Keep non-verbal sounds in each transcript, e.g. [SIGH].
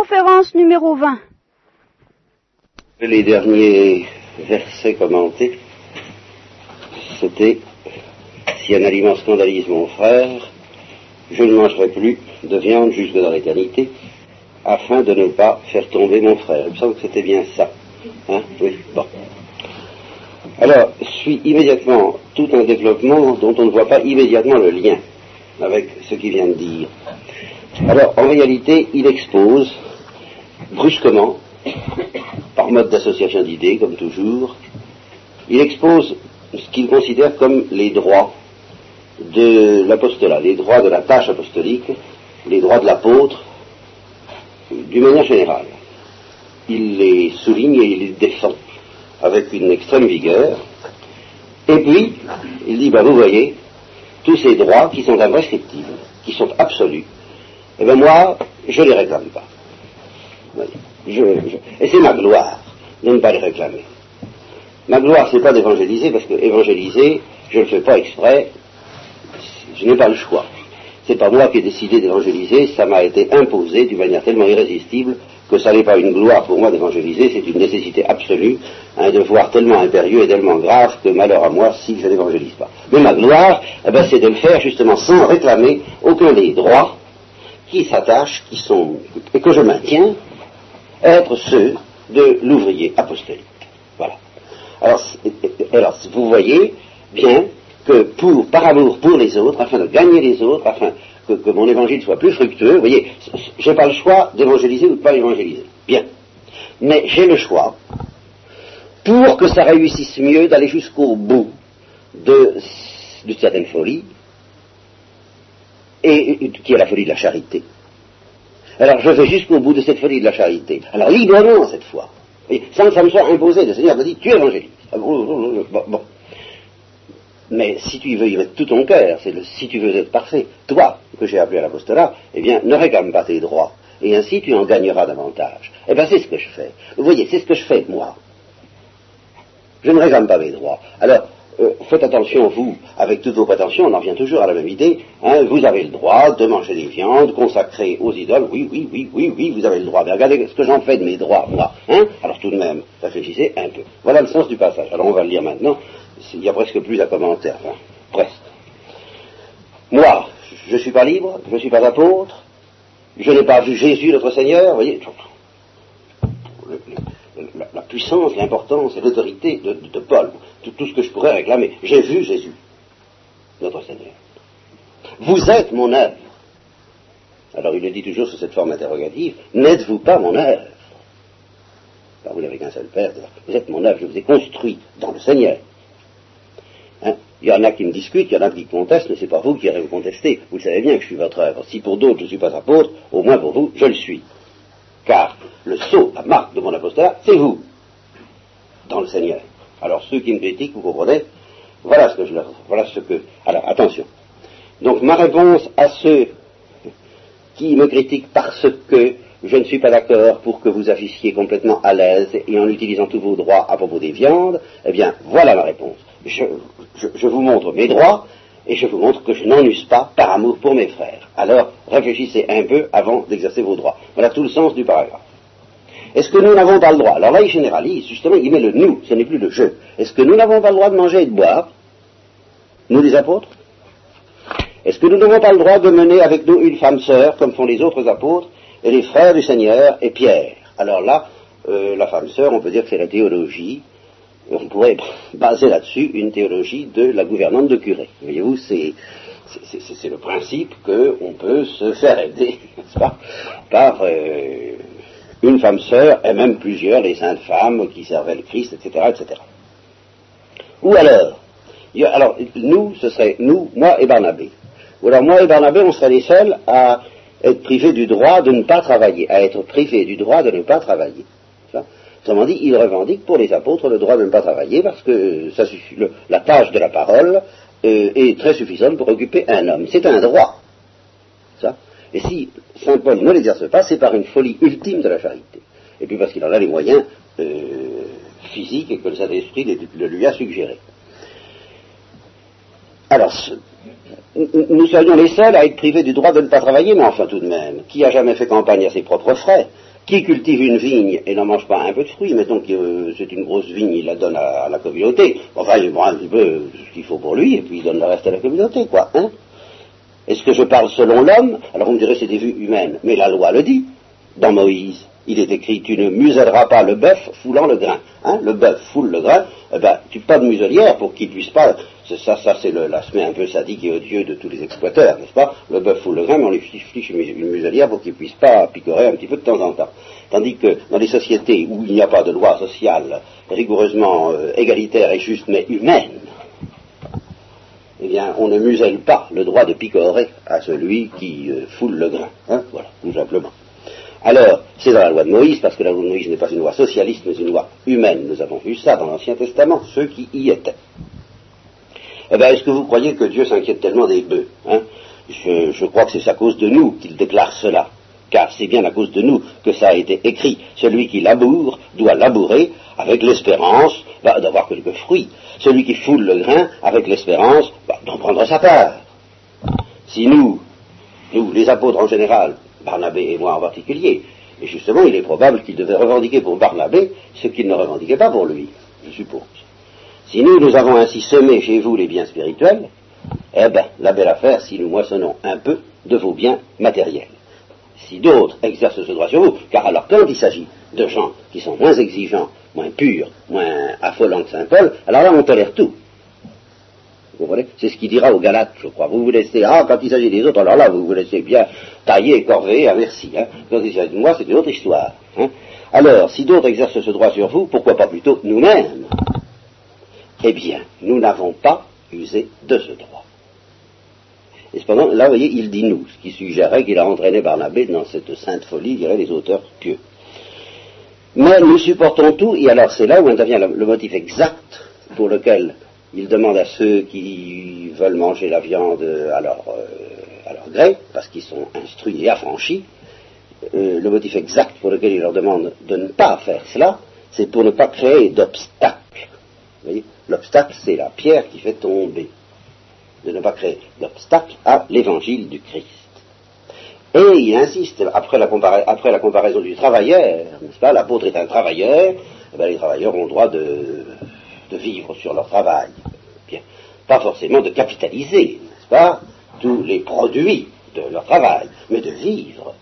Conférence numéro 20. Les derniers versets commentés, c'était si un aliment scandalise mon frère, je ne mangerai plus de viande jusque dans l'éternité, afin de ne pas faire tomber mon frère. Il me semble que c'était bien ça. Hein? Alors, suit immédiatement tout un développement dont on ne voit pas immédiatement le lien avec ce qu'il vient de dire. Alors, en réalité, il expose brusquement, par mode d'association d'idées, comme toujours, il expose ce qu'il considère comme les droits de l'apostolat, les droits de la tâche apostolique, les droits de l'apôtre, d'une manière générale. Il les souligne et il les défend avec une extrême vigueur. Et puis, il dit, ben, vous voyez, tous ces droits qui sont imprescriptibles, qui sont absolus, eh bien moi, je ne les réclame pas. Et c'est ma gloire de ne pas les réclamer. Ma gloire, c'est pas d'évangéliser, parce que évangéliser, je ne le fais pas exprès, je n'ai pas le choix. C'est pas moi qui ai décidé d'évangéliser, ça m'a été imposé d'une manière tellement irrésistible que ça n'est pas une gloire pour moi d'évangéliser, c'est une nécessité absolue, un devoir tellement impérieux et tellement grave que malheur à moi si je n'évangélise pas. Mais ma gloire, eh ben, c'est de le faire justement sans réclamer aucun des droits qui s'attachent, qui sont, et que je maintiens, être ceux de l'ouvrier apostolique. Voilà. Alors, vous voyez bien que pour, par amour pour les autres, afin de gagner les autres, afin que, mon évangile soit plus fructueux, vous voyez, je n'ai pas le choix d'évangéliser ou de pas évangéliser. Bien. Mais j'ai le choix, pour que ça réussisse mieux, d'aller jusqu'au bout de certaines folies, et, qui est la folie de la charité. Alors je vais jusqu'au bout de cette folie de la charité. Alors librement cette fois. sans que ça me soit imposé, le Seigneur me dit, tu évangélises. Ah, bon, bon. Mais si tu veux y mettre tout ton cœur, c'est le si tu veux être parfait, toi que j'ai appelé à l'apostolat, eh bien ne réclame pas tes droits. Et ainsi tu en gagneras davantage. Eh bien c'est ce que je fais. Vous voyez, c'est ce que je fais moi. Je ne réclame pas mes droits. Alors, euh, faites attention, vous, avec toutes vos prétentions, on en vient toujours à la même idée. Hein, vous avez le droit de manger des viandes consacrées aux idoles. Oui, oui, oui, oui, oui, vous avez le droit. Mais regardez ce que j'en fais de mes droits, moi. Hein Alors tout de même, réfléchissez un peu. Voilà le sens du passage. Alors on va le lire maintenant il n'y a presque plus à commenter, enfin, presque. Moi, je ne suis pas libre, je ne suis pas apôtre, je n'ai pas vu Jésus notre Seigneur, vous voyez, la, puissance, l'importance et l'autorité de, Paul, tout, ce que je pourrais réclamer. J'ai vu Jésus, notre Seigneur. Vous êtes mon œuvre. Alors il le dit toujours sous cette forme interrogative, n'êtes-vous pas mon œuvre? Vous n'avez qu'un seul Père, vous êtes mon œuvre, je vous ai construit dans le Seigneur. Hein? il y en a qui me discutent, il y en a qui contestent, mais ce n'est pas vous qui allez me contester. Vous savez bien que je suis votre œuvre. Si pour d'autres je ne suis pas apôtre, au moins pour vous, je le suis. Car le sceau, la marque de mon apostolat, c'est vous, dans le Seigneur. Alors ceux qui me critiquent, vous comprenez, voilà ce que je leur... Voilà ce que... Alors, attention. Donc ma réponse à ceux qui me critiquent parce que je ne suis pas d'accord pour que vous agissiez complètement à l'aise et en utilisant tous vos droits à propos des viandes, eh bien, voilà ma réponse je, vous montre mes droits et je vous montre que je n'en use pas par amour pour mes frères. Alors réfléchissez un peu avant d'exercer vos droits. Voilà tout le sens du paragraphe. Est-ce que nous n'avons pas le droit? Alors là, il généralise, justement, il met le nous, ce n'est plus le je. Est-ce que nous n'avons pas le droit de manger et de boire? Nous les apôtres? Est-ce que nous n'avons pas le droit de mener avec nous une femme sœur, comme font les autres apôtres, et les frères du Seigneur et Pierre? Alors là, euh, la femme sœur, on peut dire que c'est la théologie, on pourrait baser là-dessus une théologie de la gouvernante de curé. Voyez-vous, c'est, le principe qu'on peut se faire aider, [LAUGHS] n'est-ce pas, par euh, une femme sœur, et même plusieurs, les saintes femmes qui servaient le Christ, etc., etc. Ou alors, alors, nous, ce serait nous, moi et Barnabé. Ou alors, moi et Barnabé, on serait les seuls à être privés du droit de ne pas travailler, à être privés du droit de ne pas travailler. Autrement dit, il revendique pour les apôtres le droit de ne pas travailler parce que suffit, la tâche de la parole euh, est très suffisante pour occuper un homme. C'est un droit. Ça. Et si Saint Paul ne l'exerce pas, c'est par une folie ultime de la charité. Et puis parce qu'il en a les moyens euh, physiques et que le Saint-Esprit le, lui a suggéré. Alors, nous serions les seuls à être privés du droit de ne pas travailler, mais enfin tout de même, qui a jamais fait campagne à ses propres frais? Qui cultive une vigne et n'en mange pas un peu de fruits, mettons que c'est une grosse vigne, il la donne à, la communauté, enfin il prend un petit peu ce qu'il faut pour lui, et puis il donne le reste à la communauté, quoi. Hein. Est-ce que je parle selon l'homme? Alors on me dirait c'est des vues humaines, mais la loi le dit, dans Moïse il est écrit tu ne muselleras pas le bœuf foulant le grain. Hein, le bœuf foule le grain, eh ben, tu pas de muselière pour qu'il puisse pas. Ça, ça c'est l'aspect un peu sadique et odieux de tous les exploiteurs, n'est-ce pas? Le bœuf foule le grain, mais on lui fiche une muselière pour qu'il puisse pas picorer un petit peu de temps en temps. Tandis que dans les sociétés où il n'y a pas de loi sociale rigoureusement euh, égalitaire et juste, mais humaine, eh bien, on ne muselle pas le droit de picorer à celui qui euh, foule le grain. Hein, voilà, tout simplement. Alors, c'est dans la loi de Moïse, parce que la loi de Moïse n'est pas une loi socialiste, mais une loi humaine. Nous avons vu ça dans l'Ancien Testament, ceux qui y étaient. Eh bien, est-ce que vous croyez que Dieu s'inquiète tellement des bœufs hein? Je, crois que c'est à cause de nous qu'il déclare cela, car c'est bien à cause de nous que ça a été écrit. Celui qui laboure doit labourer avec l'espérance bah, d'avoir quelques fruits. Celui qui foule le grain avec l'espérance bah, d'en prendre sa part. Si nous, nous, les apôtres en général, Barnabé et moi en particulier. Et justement, il est probable qu'il devait revendiquer pour Barnabé ce qu'il ne revendiquait pas pour lui, je suppose. Si nous, nous avons ainsi semé chez vous les biens spirituels, eh bien, la belle affaire si nous moissonnons un peu de vos biens matériels. Si d'autres exercent ce droit sur vous, car alors quand il s'agit de gens qui sont moins exigeants, moins purs, moins affolants que Saint Paul, alors là on tolère tout. C'est ce qu'il dira aux Galates, je crois. Vous vous laissez, ah, quand il s'agit des autres, alors là, vous vous laissez bien tailler, corver, à merci. Hein. Quand il s'agit de moi, c'est une autre histoire. Hein. Alors, si d'autres exercent ce droit sur vous, pourquoi pas plutôt nous-mêmes? Eh bien, nous n'avons pas usé de ce droit. Et cependant, là, vous voyez, il dit nous, ce qui suggérait qu'il a entraîné Barnabé dans cette sainte folie, dirait les auteurs pieux. Mais nous supportons tout, et alors c'est là où intervient le motif exact pour lequel il demande à ceux qui veulent manger la viande à leur, euh, gré, parce qu'ils sont instruits et affranchis, euh, le motif exact pour lequel il leur demande de ne pas faire cela, c'est pour ne pas créer d'obstacle. L'obstacle, c'est la pierre qui fait tomber. De ne pas créer d'obstacle à l'évangile du Christ. Et il insiste, après la, comparaison du travailleur, n'est-ce pas, l'apôtre est un travailleur, eh ben, les travailleurs ont le droit de de vivre sur leur travail. Bien, pas forcément de capitaliser, n'est-ce pas, tous les produits de leur travail, mais de vivre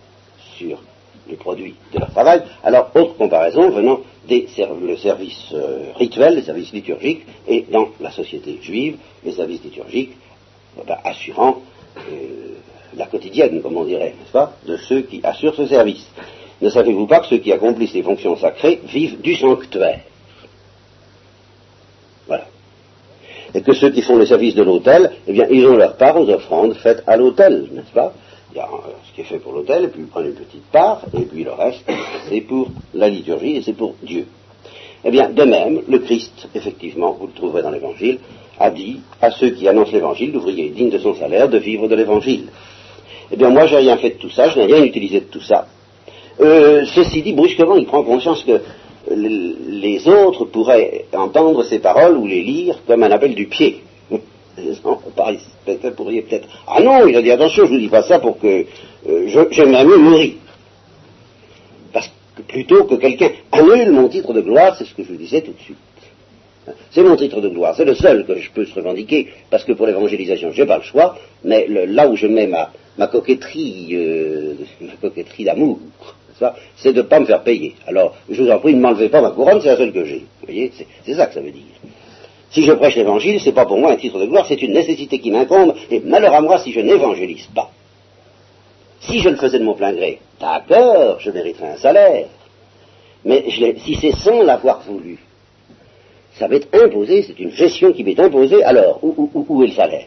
sur les produits de leur travail. Alors, autre comparaison venant des le service euh, rituel, les services liturgiques, et dans la société juive, les services liturgiques eh ben, assurant euh, la quotidienne, comme on dirait, n'est-ce pas, de ceux qui assurent ce service. Ne savez-vous pas que ceux qui accomplissent les fonctions sacrées vivent du sanctuaire? Et que ceux qui font le service de l'hôtel, eh bien, ils ont leur part aux offrandes faites à l'hôtel, n'est-ce pas? Il y a euh, ce qui est fait pour l'hôtel, et puis ils prennent une petite part, et puis le reste, c'est pour la liturgie et c'est pour Dieu. Eh bien, de même, le Christ, effectivement, vous le trouverez dans l'Évangile, a dit à ceux qui annoncent l'Évangile, l'ouvrier digne de son salaire, de vivre de l'Évangile. Eh bien, moi, j'ai rien fait de tout ça, je n'ai rien utilisé de tout ça. Euh, ceci dit, brusquement, il prend conscience que les autres pourraient entendre ces paroles ou les lire comme un appel du pied. [LAUGHS] Vous pourriez peut-être. Ah non, il a dit attention, je ne vous dis pas ça pour que euh, j'aimerais mieux mourir. Parce que plutôt que quelqu'un annule mon titre de gloire, c'est ce que je vous disais tout de suite. C'est mon titre de gloire, c'est le seul que je peux se revendiquer, parce que pour l'évangélisation, je n'ai pas le choix, mais là où je mets ma, coquetterie, euh, [LAUGHS] ma coquetterie d'amour, c'est de ne pas me faire payer. Alors, je vous en prie, ne m'enlevez pas ma couronne, c'est la seule que j'ai. Vous voyez, c'est ça que ça veut dire. Si je prêche l'évangile, c'est pas pour moi un titre de gloire, c'est une nécessité qui m'incombe, et malheur à moi si je n'évangélise pas. Si je le faisais de mon plein gré, d'accord, je mériterais un salaire. Mais si c'est sans l'avoir voulu, ça m'est imposé, c'est une gestion qui m'est imposée, alors où, est le salaire?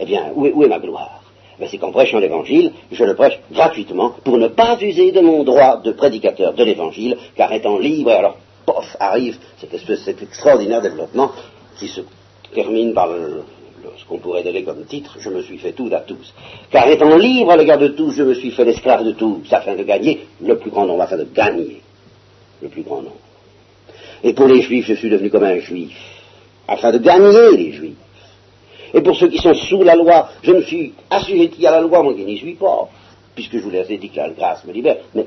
Eh bien, où est ma gloire? Ben, c'est qu'en prêchant l'évangile, je le prêche gratuitement pour ne pas user de mon droit de prédicateur de l'évangile, car étant libre, alors, pof, arrive cette espèce, cet extraordinaire développement qui se termine par ce qu'on pourrait donner comme titre, je me suis fait tout à tous. Car étant libre à l'égard de tous, je me suis fait l'esclave de tous, afin de gagner le plus grand nombre, afin de gagner le plus grand nombre. Et pour les juifs, je suis devenu comme un juif, afin de gagner les juifs. Et pour ceux qui sont sous la loi, je me suis assujetti à la loi, moi qui n'y suis pas, puisque je vous l'ai dit que la grâce me libère. Mais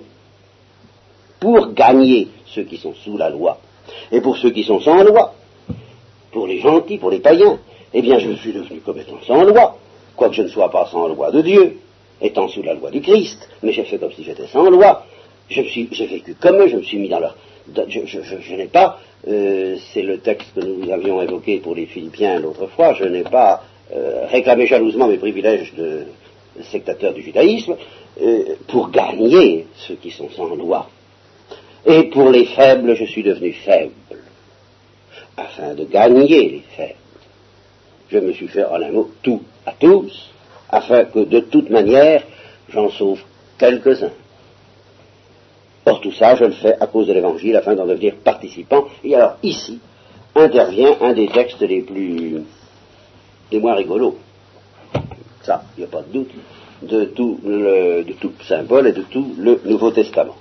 pour gagner ceux qui sont sous la loi. Et pour ceux qui sont sans loi, pour les gentils, pour les païens, eh bien je suis devenu comme étant sans loi, quoique je ne sois pas sans loi de Dieu, étant sous la loi du Christ, mais j'ai fait comme si j'étais sans loi. J'ai vécu comme eux, je me suis mis dans leur... Je, n'ai pas, euh, c'est le texte que nous avions évoqué pour les Philippiens l'autre fois, je n'ai pas euh, réclamé jalousement mes privilèges de sectateur du judaïsme euh, pour gagner ceux qui sont sans loi. Et pour les faibles, je suis devenu faible, afin de gagner les faibles. Je me suis fait en un mot tout à tous, afin que de toute manière, j'en sauve quelques-uns. Or tout ça, je le fais à cause de l'Évangile, afin d'en devenir participant. Et alors ici intervient un des textes les plus, les moins rigolos. Ça, il n'y a pas de doute, de tout, le, de et de tout le Nouveau Testament.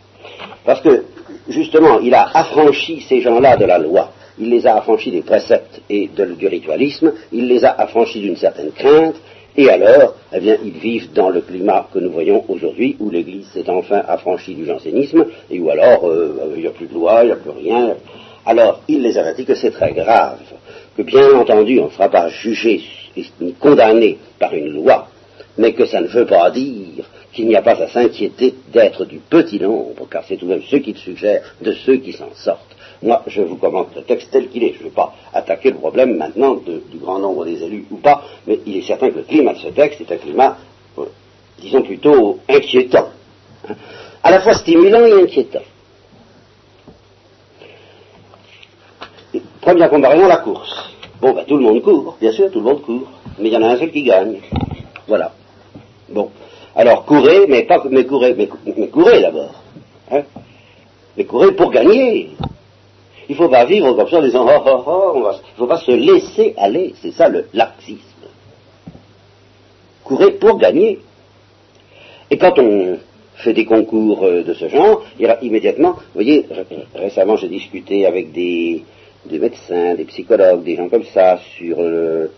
Parce que, justement, il a affranchi ces gens-là de la loi. Il les a affranchis des préceptes et du ritualisme, il les a affranchis d'une certaine crainte, et alors, eh bien, ils vivent dans le climat que nous voyons aujourd'hui, où l'Église s'est enfin affranchie du jansénisme, et où alors, euh, il n'y a plus de loi, il n'y a plus rien. Alors, il les avertit que c'est très grave, que bien entendu, on ne sera pas jugé ni condamné par une loi, mais que ça ne veut pas dire qu'il n'y a pas à s'inquiéter d'être du petit nombre, car c'est tout de même ceux qui le suggèrent, de ceux qui s'en sortent. Moi, je vous commente le texte tel qu'il est. Je ne vais pas attaquer le problème maintenant du grand nombre des élus ou pas, mais il est certain que le climat de ce texte est un climat, euh, disons plutôt inquiétant. À la fois stimulant et inquiétant. première comparaison, la course. Bon, ben, tout le monde court, bien sûr, tout le monde court, mais il y en a un seul qui gagne. Voilà. Bon. Alors, courez, mais pas, mais courez, mais, courez d'abord. Hein mais courez pour gagner. Il ne faut pas vivre comme ça en disant oh, oh, oh, il ne faut pas se laisser aller. C'est ça le laxisme. Courez pour gagner. Et quand on fait des concours euh, de ce genre, il immédiatement, vous voyez, récemment j'ai discuté avec des, médecins, des psychologues, des gens comme ça sur le,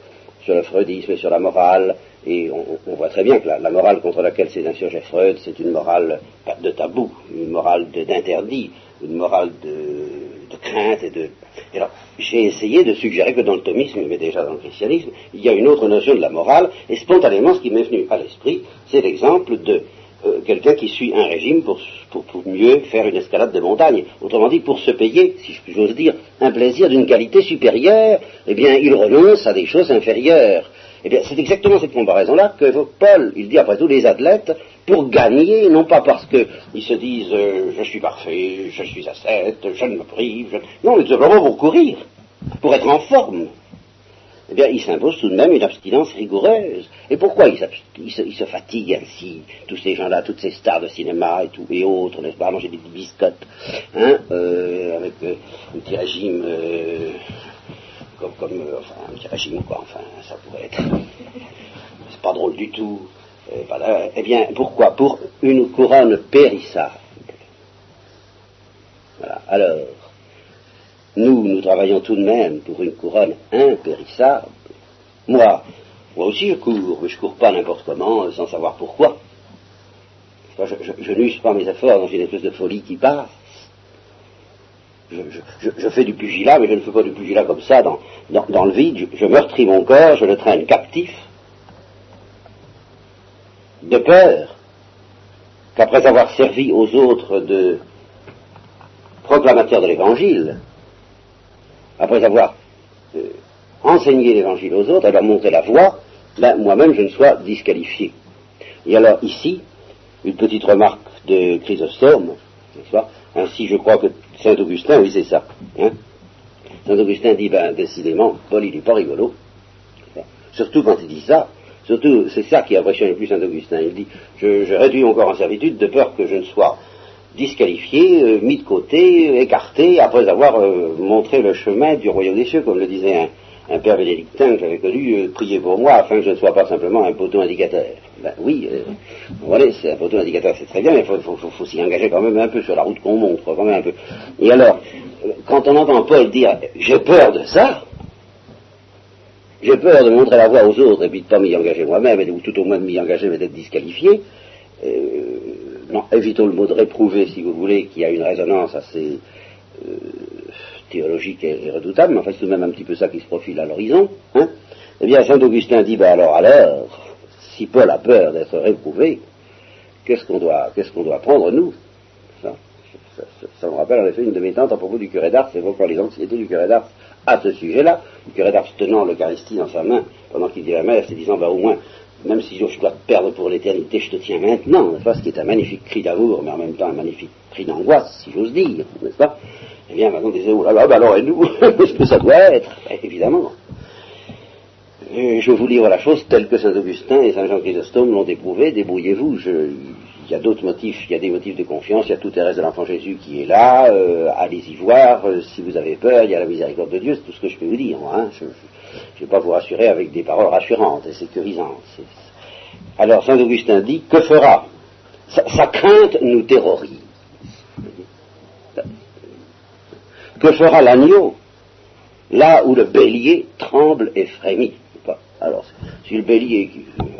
sur le freudisme sur la morale, et on, voit très bien que la, morale contre laquelle s'est insurgé Freud, c'est une morale de tabou, une morale d'interdit, une morale de, crainte et de... alors, j'ai essayé de suggérer que dans le thomisme, mais déjà dans le christianisme, il y a une autre notion de la morale, et spontanément, ce qui m'est venu à l'esprit, c'est l'exemple de euh, quelqu'un qui suit un régime pour, pour, mieux faire une escalade de montagne. Autrement dit, pour se payer, si j'ose dire, un plaisir d'une qualité supérieure, eh bien, il renonce à des choses inférieures. Eh bien, c'est exactement cette comparaison-là qu'évoque Paul. Il dit, après tout, les athlètes, pour gagner, non pas parce qu'ils se disent euh, je suis parfait, je suis ascète, je ne me prive, non, mais simplement pour courir, pour être en forme. Eh bien, ils s'imposent tout de même une abstinence rigoureuse. Et pourquoi ils, se, fatiguent ainsi, tous ces gens-là, toutes ces stars de cinéma et, tout, et autres, n'est-ce pas, manger des biscottes, hein, euh, avec euh, un petit régime comme, enfin, un petit régime, quoi, enfin, ça pourrait être. C'est pas drôle du tout. Euh, eh bien, pourquoi Pour une couronne périssable. Alors, nous, nous travaillons tout de même pour une couronne impérissable. Moi, moi aussi je cours, mais je cours pas n'importe comment, sans savoir pourquoi. Je, n'use pas mes efforts dans une espèce de folie qui passe je, fais du pugilat, mais je ne fais pas du pugilat comme ça dans, le vide. Je, meurtris mon corps, je le traîne captif, de peur qu'après avoir servi aux autres de proclamateurs de l'Évangile, après avoir euh, enseigné l'Évangile aux autres, à leur montrer la voie, ben, moi-même je ne sois disqualifié. Et alors ici, une petite remarque de Chrysostome, ainsi, je crois que Saint Augustin, oui, c'est ça. Hein? Saint Augustin dit, ben, décidément, Paul, il n'est pas rigolo. Surtout quand il dit ça. Surtout, c'est ça qui impressionne le plus Saint Augustin. Il dit, je, réduis mon corps en servitude de peur que je ne sois disqualifié, euh, mis de côté, écarté, après avoir euh, montré le chemin du royaume des cieux, comme le disait un, un père bénédictin que j'avais connu, euh, priez pour moi afin que je ne sois pas simplement un poteau indicateur. Ben oui, euh, voilà, c'est un poteau indicateur, c'est très bien, mais il faut, s'y engager quand même un peu sur la route qu'on montre, quand même un peu. Et alors, quand on entend Paul dire j'ai peur de ça, j'ai peur de montrer la voie aux autres et puis de ne pas m'y engager moi-même, ou tout au moins de m'y engager mais d'être disqualifié, euh, non, évitons le mot de réprouver, si vous voulez, qui a une résonance assez euh, théologique et, redoutable, mais enfin c'est tout de même un petit peu ça qui se profile à l'horizon. Hein. eh bien, Saint Augustin dit, ben alors, alors, si Paul a peur d'être réprouvé, qu'est-ce qu'on doit, qu'est-ce qu'on doit prendre, nous? Ça, me rappelle en effet une de mes tantes à propos du curé d'Ars, évoquant les anxiétés du curé d'Ars à ce sujet-là, le curé d'Ars tenant l'Eucharistie dans sa main pendant qu'il dit la messe et disant, ben, au moins, même si je dois te perdre pour l'éternité, je te tiens maintenant, n'est-ce pas, ce qui est un magnifique cri d'amour, mais en même temps un magnifique cri d'angoisse, si j'ose dire, n'est-ce pas? Eh bien, maintenant, disait, oh là là, alors, et nous, [LAUGHS] ce que ça doit être? Ben, Évidemment. Je vous livre la chose telle que Saint Augustin et Saint Jean Chrysostome l'ont éprouvé, débrouillez-vous, il y a d'autres motifs, il y a des motifs de confiance, il y a tout Thérèse de l'Enfant Jésus qui est là, euh, allez-y voir, euh, si vous avez peur, il y a la miséricorde de Dieu, c'est tout ce que je peux vous dire, hein. je, ne vais pas vous rassurer avec des paroles rassurantes et sécurisantes. Alors Saint Augustin dit, que fera? Sa, crainte nous terrorise. Que fera l'agneau? Là où le bélier tremble et frémit Alors, si le bélier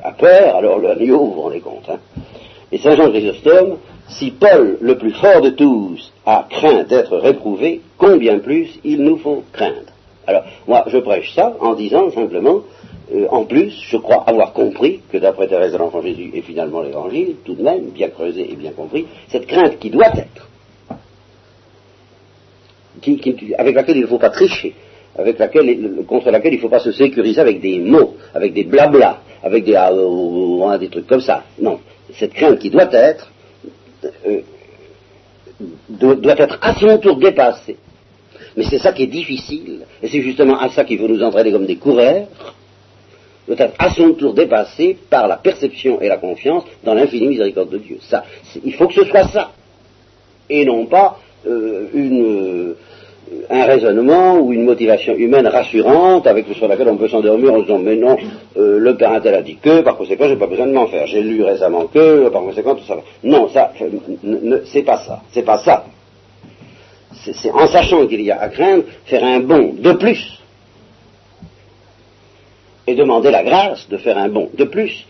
a peur, alors l'agneau, vous vous rendez compte. Hein. Et Saint Jean Chrysostome, si Paul, le plus fort de tous, a craint d'être réprouvé, combien plus il nous faut craindre alors, moi, je prêche ça en disant simplement, euh, en plus, je crois avoir compris que d'après Thérèse de l'Enfant Jésus et finalement l'Évangile, tout de même, bien creusé et bien compris, cette crainte qui doit être, avec laquelle il ne faut pas tricher, avec laquelle, contre laquelle il ne faut pas se sécuriser avec des mots, avec des blabla, avec des, ah, des trucs comme ça. Non, cette crainte qui doit être, euh, doit être à son tour dépassée mais c'est ça qui est difficile, et c'est justement à ça qu'il faut nous entraîner comme des coureurs, peut-être à son tour dépassé par la perception et la confiance dans l'infinie miséricorde de Dieu. Ça, il faut que ce soit ça, et non pas euh, euh, un raisonnement ou une motivation humaine rassurante avec sur laquelle on peut s'endormir en se disant mais non, euh, le parent a dit que, par conséquent j'ai pas besoin de m'en faire. J'ai lu récemment que, par conséquent tout ça. Non, ça, c'est pas ça, c'est pas ça c'est en sachant qu'il y a à craindre, faire un bond de plus. Et demander la grâce de faire un bond de plus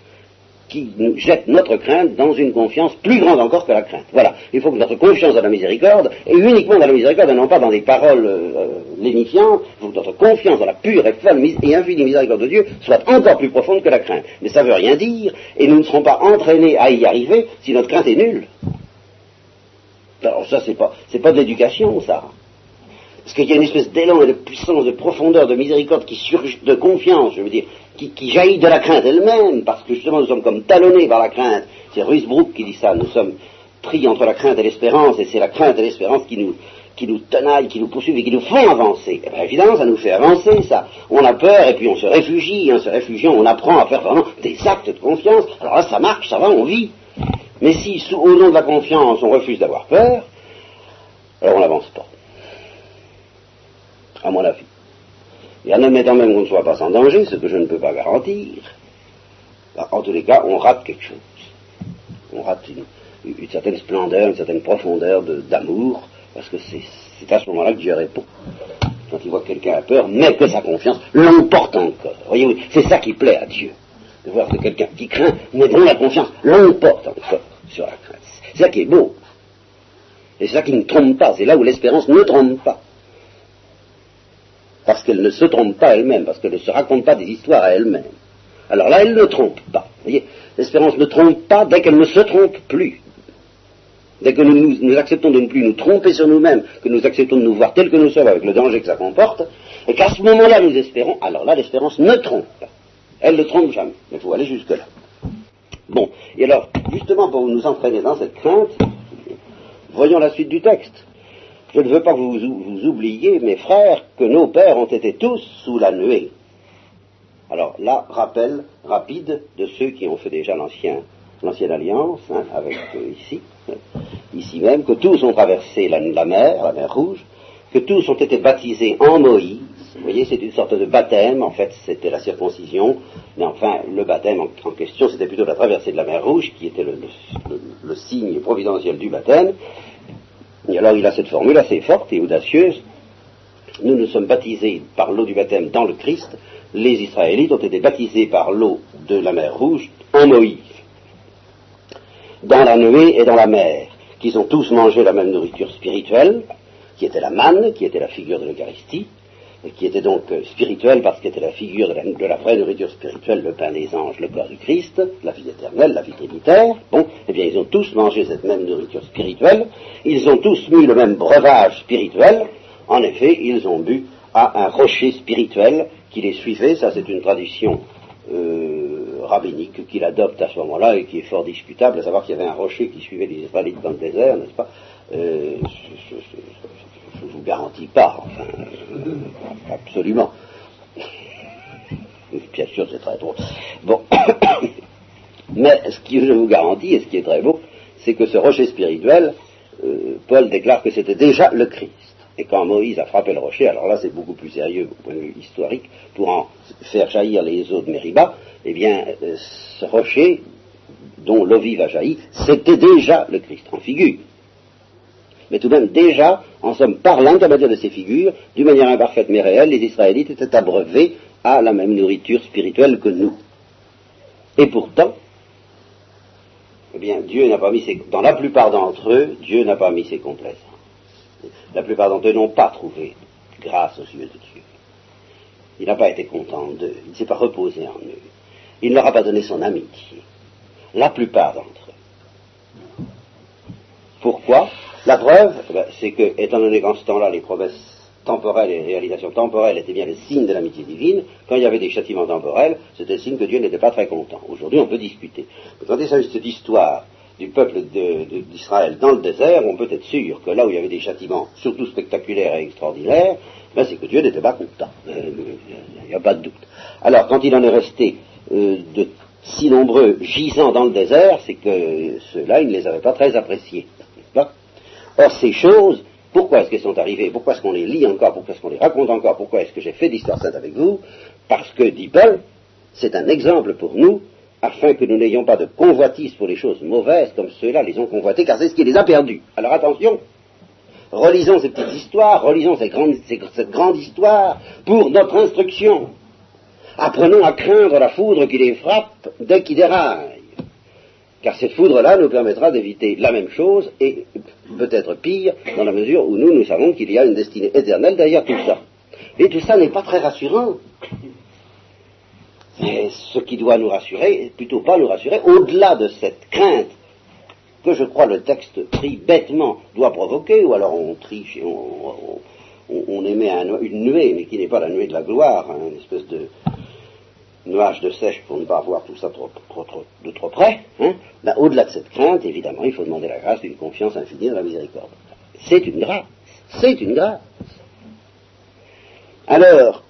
qui jette notre crainte dans une confiance plus grande encore que la crainte. Voilà. Il faut que notre confiance dans la miséricorde, et uniquement dans la miséricorde, et non pas dans des paroles euh, lénifiantes, il faut que notre confiance dans la pure et folle et infinie miséricorde de Dieu soit encore plus profonde que la crainte. Mais ça ne veut rien dire, et nous ne serons pas entraînés à y arriver si notre crainte est nulle. Alors ça, c'est pas, pas de l'éducation, ça. Parce qu'il y a une espèce d'élan et de puissance, de profondeur, de miséricorde qui surgit, de confiance, je veux dire, qui, jaillit de la crainte elle-même, parce que justement nous sommes comme talonnés par la crainte. C'est Ruysbrook qui dit ça, nous sommes pris entre la crainte et l'espérance, et c'est la crainte et l'espérance qui nous, qui nous tenaillent, qui nous poursuivent et qui nous font avancer. Et eh bien évidemment, ça nous fait avancer, ça. On a peur et puis on se réfugie, en se réfugiant, on apprend à faire vraiment des actes de confiance. Alors là, ça marche, ça va, on vit. Mais si, au nom de la confiance, on refuse d'avoir peur, alors on n'avance pas. À mon avis. Et en admettant même qu'on ne soit pas sans danger, ce que je ne peux pas garantir, bah, en tous les cas, on rate quelque chose. On rate une, certaine splendeur, une certaine profondeur d'amour, parce que c'est à ce moment-là que Dieu répond. Quand il voit que quelqu'un a peur, mais que sa confiance l'emporte encore. Voyez, c'est ça qui plaît à Dieu. De voir que quelqu'un qui craint, mais dont la confiance l'emporte encore sur la crainte. C'est ça qui est beau. Et c'est ça qui ne trompe pas. C'est là où l'espérance ne trompe pas. Parce qu'elle ne se trompe pas elle-même, parce qu'elle ne se raconte pas des histoires à elle-même. Alors là, elle ne trompe pas. L'espérance ne trompe pas dès qu'elle ne se trompe plus. Dès que nous, acceptons de ne plus nous tromper sur nous-mêmes, que nous acceptons de nous voir tels que nous sommes avec le danger que ça comporte, et qu'à ce moment-là nous espérons, alors là l'espérance ne trompe pas. Elle ne trompe jamais. Mais il faut aller jusque-là. Bon, et alors, justement pour nous entraîner dans cette crainte, voyons la suite du texte. Je ne veux pas que vous, vous oubliez, mes frères, que nos pères ont été tous sous la nuée. Alors là, rappel rapide de ceux qui ont fait déjà l'ancienne alliance, hein, avec euh, ici, ici même, que tous ont traversé la mer, la mer rouge, que tous ont été baptisés en Moïse, vous voyez, c'est une sorte de baptême, en fait, c'était la circoncision, mais enfin, le baptême en, question, c'était plutôt la traversée de la mer Rouge, qui était le, signe providentiel du baptême. Et alors, il a cette formule assez forte et audacieuse. Nous nous sommes baptisés par l'eau du baptême dans le Christ. Les Israélites ont été baptisés par l'eau de la mer Rouge en Moïse. dans la nuée et dans la mer, qu'ils ont tous mangé la même nourriture spirituelle, qui était la manne, qui était la figure de l'Eucharistie, et qui était donc euh, spirituelle parce qu'elle était la figure de la, vraie nourriture spirituelle, le pain des anges, le corps du Christ, la vie éternelle, la vie trinitaire. Bon, eh bien, ils ont tous mangé cette même nourriture spirituelle, ils ont tous mis le même breuvage spirituel, en effet, ils ont bu à un rocher spirituel qui les suivait, ça c'est une tradition euh, rabbinique qu'il adopte à ce moment-là et qui est fort discutable, à savoir qu'il y avait un rocher qui suivait les Israélites dans le désert, n'est-ce pas? Euh, je ne vous garantis pas, enfin, euh, absolument. [LAUGHS] Bien sûr, c'est très drôle. Bon, [COUGHS] mais ce que je vous garantis, et ce qui est très beau, c'est que ce rocher spirituel, euh, Paul déclare que c'était déjà le Christ. Et quand Moïse a frappé le rocher, alors là c'est beaucoup plus sérieux au point de vue historique, pour en faire jaillir les eaux de Mériba, eh bien, euh, ce rocher dont l'eau vive a jailli, c'était déjà le Christ, en figure mais tout de même déjà, en somme, par l'intermédiaire de ces figures, d'une manière imparfaite mais réelle, les Israélites étaient abreuvés à la même nourriture spirituelle que nous. Et pourtant, eh bien, Dieu n'a pas mis ses, dans la plupart d'entre eux, Dieu n'a pas mis ses complaisances. La plupart d'entre eux n'ont pas trouvé grâce aux yeux de Dieu. Il n'a pas été content d'eux, il ne s'est pas reposé en eux. Il ne leur a pas donné son amitié. La plupart d'entre eux. Pourquoi? La preuve, eh ben, c'est que, étant donné qu'en ce temps-là, les promesses temporelles et les réalisations temporelles étaient bien le signe de l'amitié divine, quand il y avait des châtiments temporels, c'était le signe que Dieu n'était pas très content. Aujourd'hui, on peut discuter. Mais quand il s'agit de cette histoire du peuple d'Israël dans le désert, on peut être sûr que là où il y avait des châtiments, surtout spectaculaires et extraordinaires, ben c'est que Dieu n'était pas content. Euh, il n'y a pas de doute. Alors, quand il en est resté euh, de si nombreux gisants dans le désert, c'est que ceux-là, il ne les avait pas très appréciés. Or, ces choses, pourquoi est-ce qu'elles sont arrivées? Pourquoi est-ce qu'on les lit encore? Pourquoi est-ce qu'on les raconte encore? Pourquoi est-ce que j'ai fait d'histoire sainte avec vous? Parce que, dit Paul, c'est un exemple pour nous, afin que nous n'ayons pas de convoitise pour les choses mauvaises comme ceux-là les ont convoitées, car c'est ce qui les a perdues. Alors attention, relisons ces petites histoires, relisons cette grande histoire pour notre instruction. Apprenons à craindre la foudre qui les frappe dès qu'ils déraillent car cette foudre-là nous permettra d'éviter la même chose, et peut-être pire, dans la mesure où nous, nous savons qu'il y a une destinée éternelle derrière tout ça. Et tout ça n'est pas très rassurant. Mais ce qui doit nous rassurer, plutôt pas nous rassurer, au-delà de cette crainte que je crois le texte pris bêtement doit provoquer, ou alors on triche et on, émet une nuée, mais qui n'est pas la nuée de la gloire, hein, une espèce de, nuage de sèche pour ne pas voir tout ça trop, de trop près, hein, ben, au-delà de cette crainte, évidemment, il faut demander la grâce d'une confiance infinie dans la miséricorde. C'est une grâce. C'est une grâce. Alors,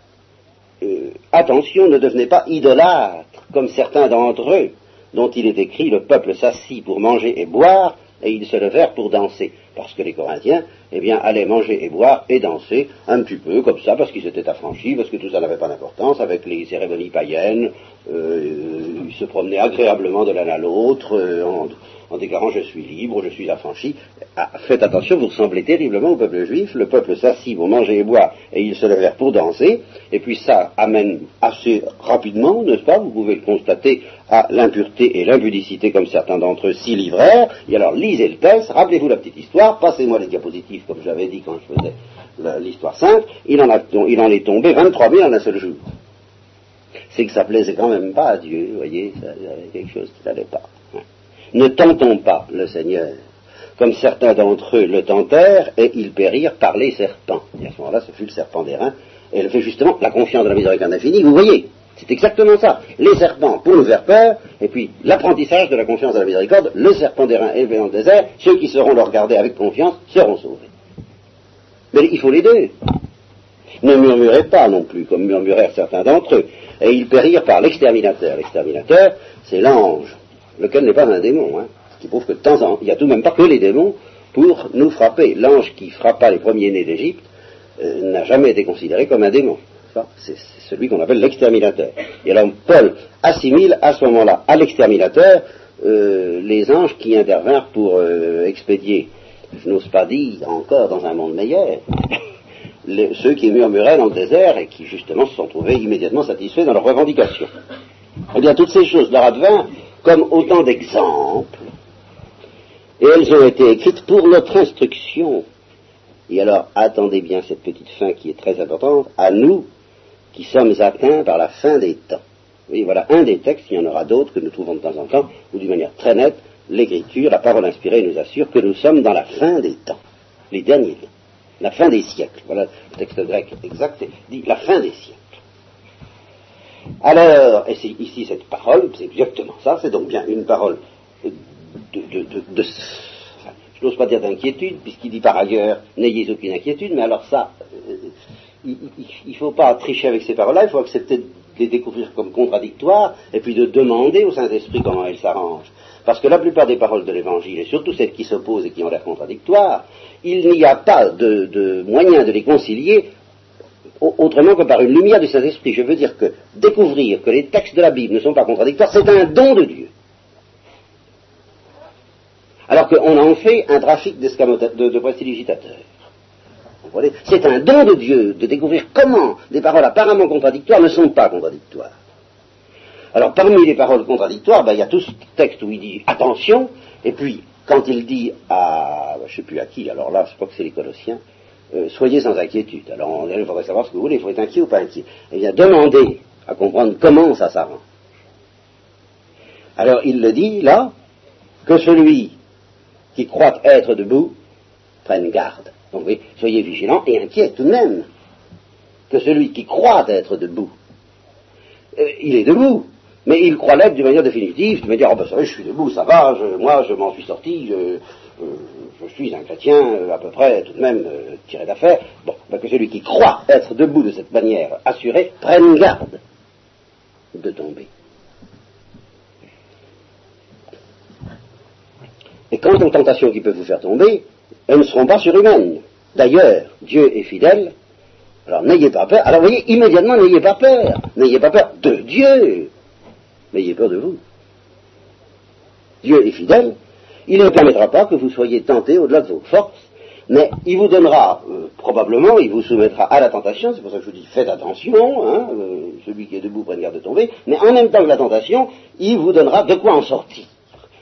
euh, attention, ne devenez pas idolâtres, comme certains d'entre eux, dont il est écrit, le peuple s'assit pour manger et boire, et ils se levèrent pour danser. Parce que les Corinthiens, eh bien, allaient manger et boire et danser un petit peu comme ça, parce qu'ils étaient affranchis, parce que tout ça n'avait pas d'importance, avec les cérémonies païennes, euh, ils se promenaient agréablement de l'un à l'autre, euh, en, en déclarant je suis libre, je suis affranchi. Ah, faites attention, vous ressemblez terriblement au peuple juif. Le peuple s'assit pour manger et boire et ils se levèrent pour danser. Et puis ça amène assez rapidement, n'est-ce pas? Vous pouvez le constater à l'impureté et l'impudicité comme certains d'entre eux s'y livrèrent. Et alors lisez le texte, rappelez-vous la petite histoire, passez-moi les diapositives comme j'avais dit quand je faisais l'histoire simple. Il en, est tombé 23 000 en un seul jour. C'est que ça plaisait quand même pas à Dieu, vous voyez, il y avait quelque chose qui n'allait pas. Ne tentons pas le Seigneur, comme certains d'entre eux le tentèrent, et ils périrent par les serpents. Et à ce moment-là, ce fut le serpent des reins, et elle fait justement la confiance de la miséricorde infinie. Vous voyez, c'est exactement ça. Les serpents pour nous faire peur, et puis l'apprentissage de la confiance de la miséricorde, le serpent des reins élevé dans le désert, ceux qui seront le regarder avec confiance seront sauvés. Mais il faut les deux. Ne murmurez pas non plus, comme murmurèrent certains d'entre eux. Et ils périrent par l'exterminateur. L'exterminateur, c'est l'ange lequel n'est pas un démon, hein, ce qui prouve que de temps en temps, il n'y a tout de même pas que les démons pour nous frapper. L'ange qui frappa les premiers-nés d'Égypte euh, n'a jamais été considéré comme un démon. C'est celui qu'on appelle l'exterminateur. Et alors Paul assimile à ce moment-là à l'exterminateur euh, les anges qui intervinrent pour euh, expédier, je n'ose pas dire encore dans un monde meilleur, [LAUGHS] ceux qui murmuraient dans le désert et qui justement se sont trouvés immédiatement satisfaits dans leurs revendications. Eh bien, toutes ces choses leur advinrent comme autant d'exemples Et elles ont été écrites pour notre instruction. Et alors, attendez bien cette petite fin qui est très importante, à nous qui sommes atteints par la fin des temps. Oui, voilà un des textes, il y en aura d'autres que nous trouvons de temps en temps, où d'une manière très nette, l'Écriture, la parole inspirée nous assure que nous sommes dans la fin des temps, les derniers temps, la fin des siècles. Voilà le texte grec exact, dit la fin des siècles. Alors, et c'est ici cette parole, c'est exactement ça, c'est donc bien une parole de, je n'ose pas dire d'inquiétude, puisqu'il dit par ailleurs, n'ayez aucune inquiétude, mais alors ça, euh, il ne faut pas tricher avec ces paroles-là, il faut accepter de les découvrir comme contradictoires, et puis de demander au Saint-Esprit comment elles s'arrangent. Parce que la plupart des paroles de l'Évangile, et surtout celles qui s'opposent et qui ont l'air contradictoires, il n'y a pas de, de moyen de les concilier autrement que par une lumière du Saint-Esprit. Je veux dire que découvrir que les textes de la Bible ne sont pas contradictoires, c'est un don de Dieu. Alors qu'on en fait un trafic de, de prestidigitateurs. C'est un don de Dieu de découvrir comment des paroles apparemment contradictoires ne sont pas contradictoires. Alors parmi les paroles contradictoires, ben, il y a tout ce texte où il dit attention, et puis quand il dit à, ben, je ne sais plus à qui, alors là je crois que c'est les Colossiens, euh, soyez sans inquiétude. Alors il faudrait savoir ce que vous voulez, il faut être inquiet ou pas inquiet. Et il a demandé à comprendre comment ça s'arrange. Alors il le dit là, que celui qui croit être debout prenne garde. Donc oui, soyez vigilants et inquiets tout de même. Que celui qui croit être debout, euh, il est debout, mais il croit l'être d'une manière définitive, va dire, oh ben ça je suis debout, ça va, moi je m'en suis sorti, je, je, suis un chrétien euh, à peu près tout de même euh, tiré d'affaire. Bon, ben que celui qui croit être debout de cette manière assurée, prenne garde de tomber. Et quant aux tentations qui peuvent vous faire tomber, elles ne seront pas surhumaines. D'ailleurs, Dieu est fidèle, alors n'ayez pas peur. Alors voyez, immédiatement, n'ayez pas peur. N'ayez pas peur de Dieu. N'ayez peur de vous. Dieu est fidèle, il ne permettra pas que vous soyez tentés au-delà de vos forces, mais il vous donnera, euh, probablement, il vous soumettra à la tentation, c'est pour ça que je vous dis faites attention, hein, euh, celui qui est debout prenne garde de tomber, mais en même temps que la tentation, il vous donnera de quoi en sortir,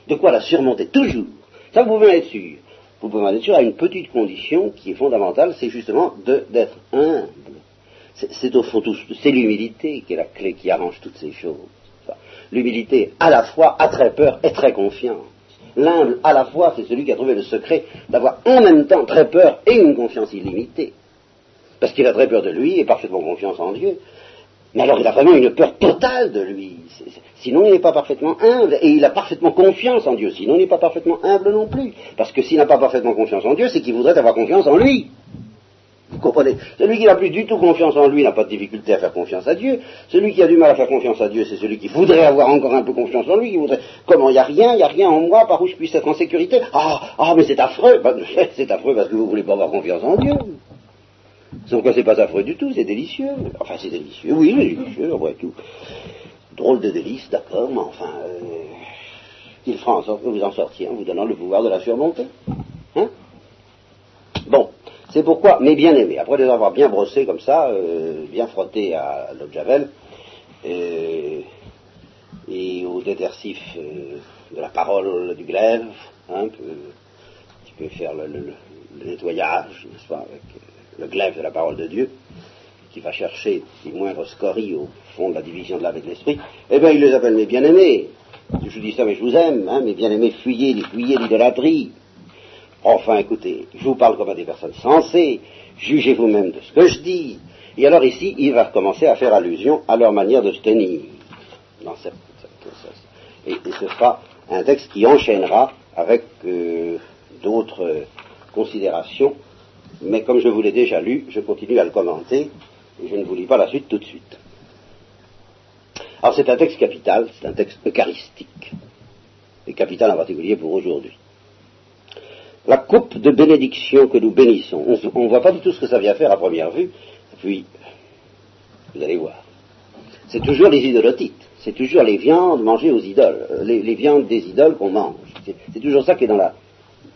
de quoi la surmonter toujours. Ça, vous pouvez en être sûr. Vous pouvez en être sûr à une petite condition qui est fondamentale, c'est justement d'être humble. C'est au fond c'est l'humilité qui est la clé qui arrange toutes ces choses. L'humilité, à la fois, a très peur et très confiance. L'humble, à la fois, c'est celui qui a trouvé le secret d'avoir en même temps très peur et une confiance illimitée. Parce qu'il a très peur de lui et parfaitement confiance en Dieu. Mais alors il a vraiment une peur totale de lui. Sinon il n'est pas parfaitement humble et il a parfaitement confiance en Dieu. Sinon il n'est pas parfaitement humble non plus. Parce que s'il n'a pas parfaitement confiance en Dieu, c'est qu'il voudrait avoir confiance en lui. Vous comprenez? Celui qui n'a plus du tout confiance en lui n'a pas de difficulté à faire confiance à Dieu. Celui qui a du mal à faire confiance à Dieu, c'est celui qui voudrait avoir encore un peu confiance en lui, qui voudrait, comment, il n'y a rien, il n'y a rien en moi par où je puisse être en sécurité? Ah, ah, mais c'est affreux. Ben, [LAUGHS] c'est affreux parce que vous ne voulez pas avoir confiance en Dieu. Sauf que c'est pas affreux du tout, c'est délicieux. Enfin, c'est délicieux, oui, c'est délicieux, après tout. Drôle de délice, d'accord, mais enfin, euh, il fera en sorte que vous en sortiez en vous donnant le pouvoir de la surmonter. Hein Bon, c'est pourquoi, mes bien-aimés, après les avoir bien brossés comme ça, euh, bien frottés à l'eau Javel, euh, et au détersif de la parole du glaive, hein, tu peux faire le, le nettoyage, n'est-ce pas, avec le glaive de la parole de Dieu, qui va chercher les moindres scories au fond de la division de l'âme et de l'esprit, eh bien, il les appelle mes bien-aimés. Je vous dis ça, mais je vous aime, hein, mes bien-aimés, fuyez, fuyez l'idolâtrie, Enfin, écoutez, je vous parle comme à des personnes sensées, jugez vous-même de ce que je dis. Et alors ici, il va recommencer à faire allusion à leur manière de se tenir. Dans cette, et, ce sera un texte qui enchaînera avec euh, d'autres considérations, mais comme je vous l'ai déjà lu, je continue à le commenter, je ne vous lis pas la suite tout de suite. Alors c'est un texte capital, c'est un texte eucharistique, et capital en particulier pour aujourd'hui la coupe de bénédiction que nous bénissons. On ne voit pas du tout ce que ça vient faire à première vue, puis vous allez voir. C'est toujours les idolotites, c'est toujours les viandes mangées aux idoles, euh, les, viandes des idoles qu'on mange. C'est toujours ça qui est dans,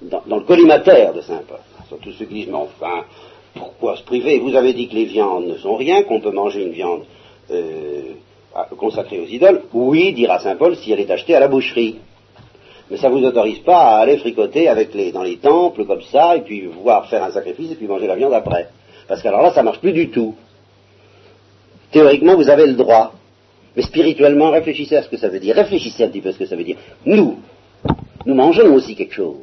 le collimateur de Saint Paul. Tous ceux qui disent, mais enfin, pourquoi se priver? Vous avez dit que les viandes ne sont rien, qu'on peut manger une viande euh, consacrée aux idoles. Oui, dira Saint Paul, si elle est achetée à la boucherie. Mais ça ne vous autorise pas à aller fricoter avec les, dans les temples comme ça, et puis voir faire un sacrifice, et puis manger la viande après. Parce qu'alors là, ça marche plus du tout. Théoriquement, vous avez le droit. Mais spirituellement, réfléchissez à ce que ça veut dire. Réfléchissez un petit peu à ce que ça veut dire. Nous, nous mangeons aussi quelque chose.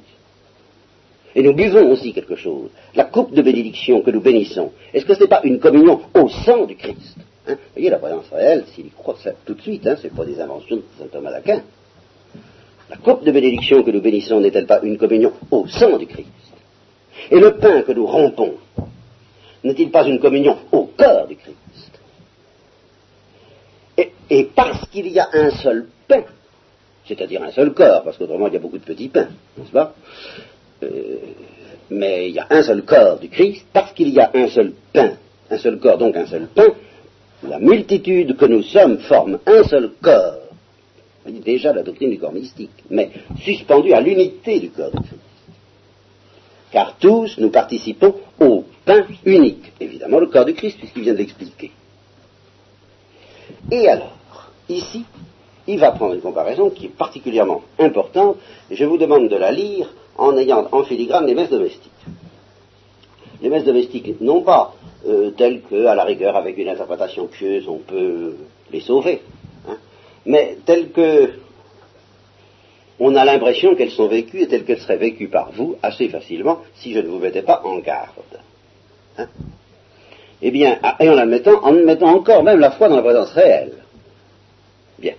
Et nous buvons aussi quelque chose. La coupe de bénédiction que nous bénissons, est-ce que ce n'est pas une communion au sang du Christ hein? Vous voyez, la présence réelle, s'il y croit ça tout de suite, hein, ce n'est pas des inventions de saint Thomas d'Aquin. La coupe de bénédiction que nous bénissons n'est-elle pas une communion au sang du Christ? Et le pain que nous rompons n'est-il pas une communion au cœur du Christ? Et, parce qu'il y a un seul pain, c'est-à-dire un seul corps, parce qu'autrement il y a beaucoup de petits pains, n'est-ce pas? Euh, Mais il y a un seul corps du Christ, parce qu'il y a un seul pain, un seul corps, donc un seul pain, la multitude que nous sommes forme un seul corps. Déjà la doctrine du corps mystique, mais suspendue à l'unité du corps de Christ. Car tous nous participons au pain unique, évidemment le corps de Christ, puisqu'il vient de l'expliquer. Et alors, ici, il va prendre une comparaison qui est particulièrement importante, et je vous demande de la lire en ayant en filigrane les messes domestiques. Les messes domestiques, non pas euh, telles qu'à la rigueur, avec une interprétation pieuse, on peut les sauver, mais telles que on a l'impression qu'elles sont vécues et telles qu'elles seraient vécues par vous assez facilement si je ne vous mettais pas en garde. Hein eh bien, ah, et en la mettant, en mettant encore même la foi dans la présence réelle. Bien.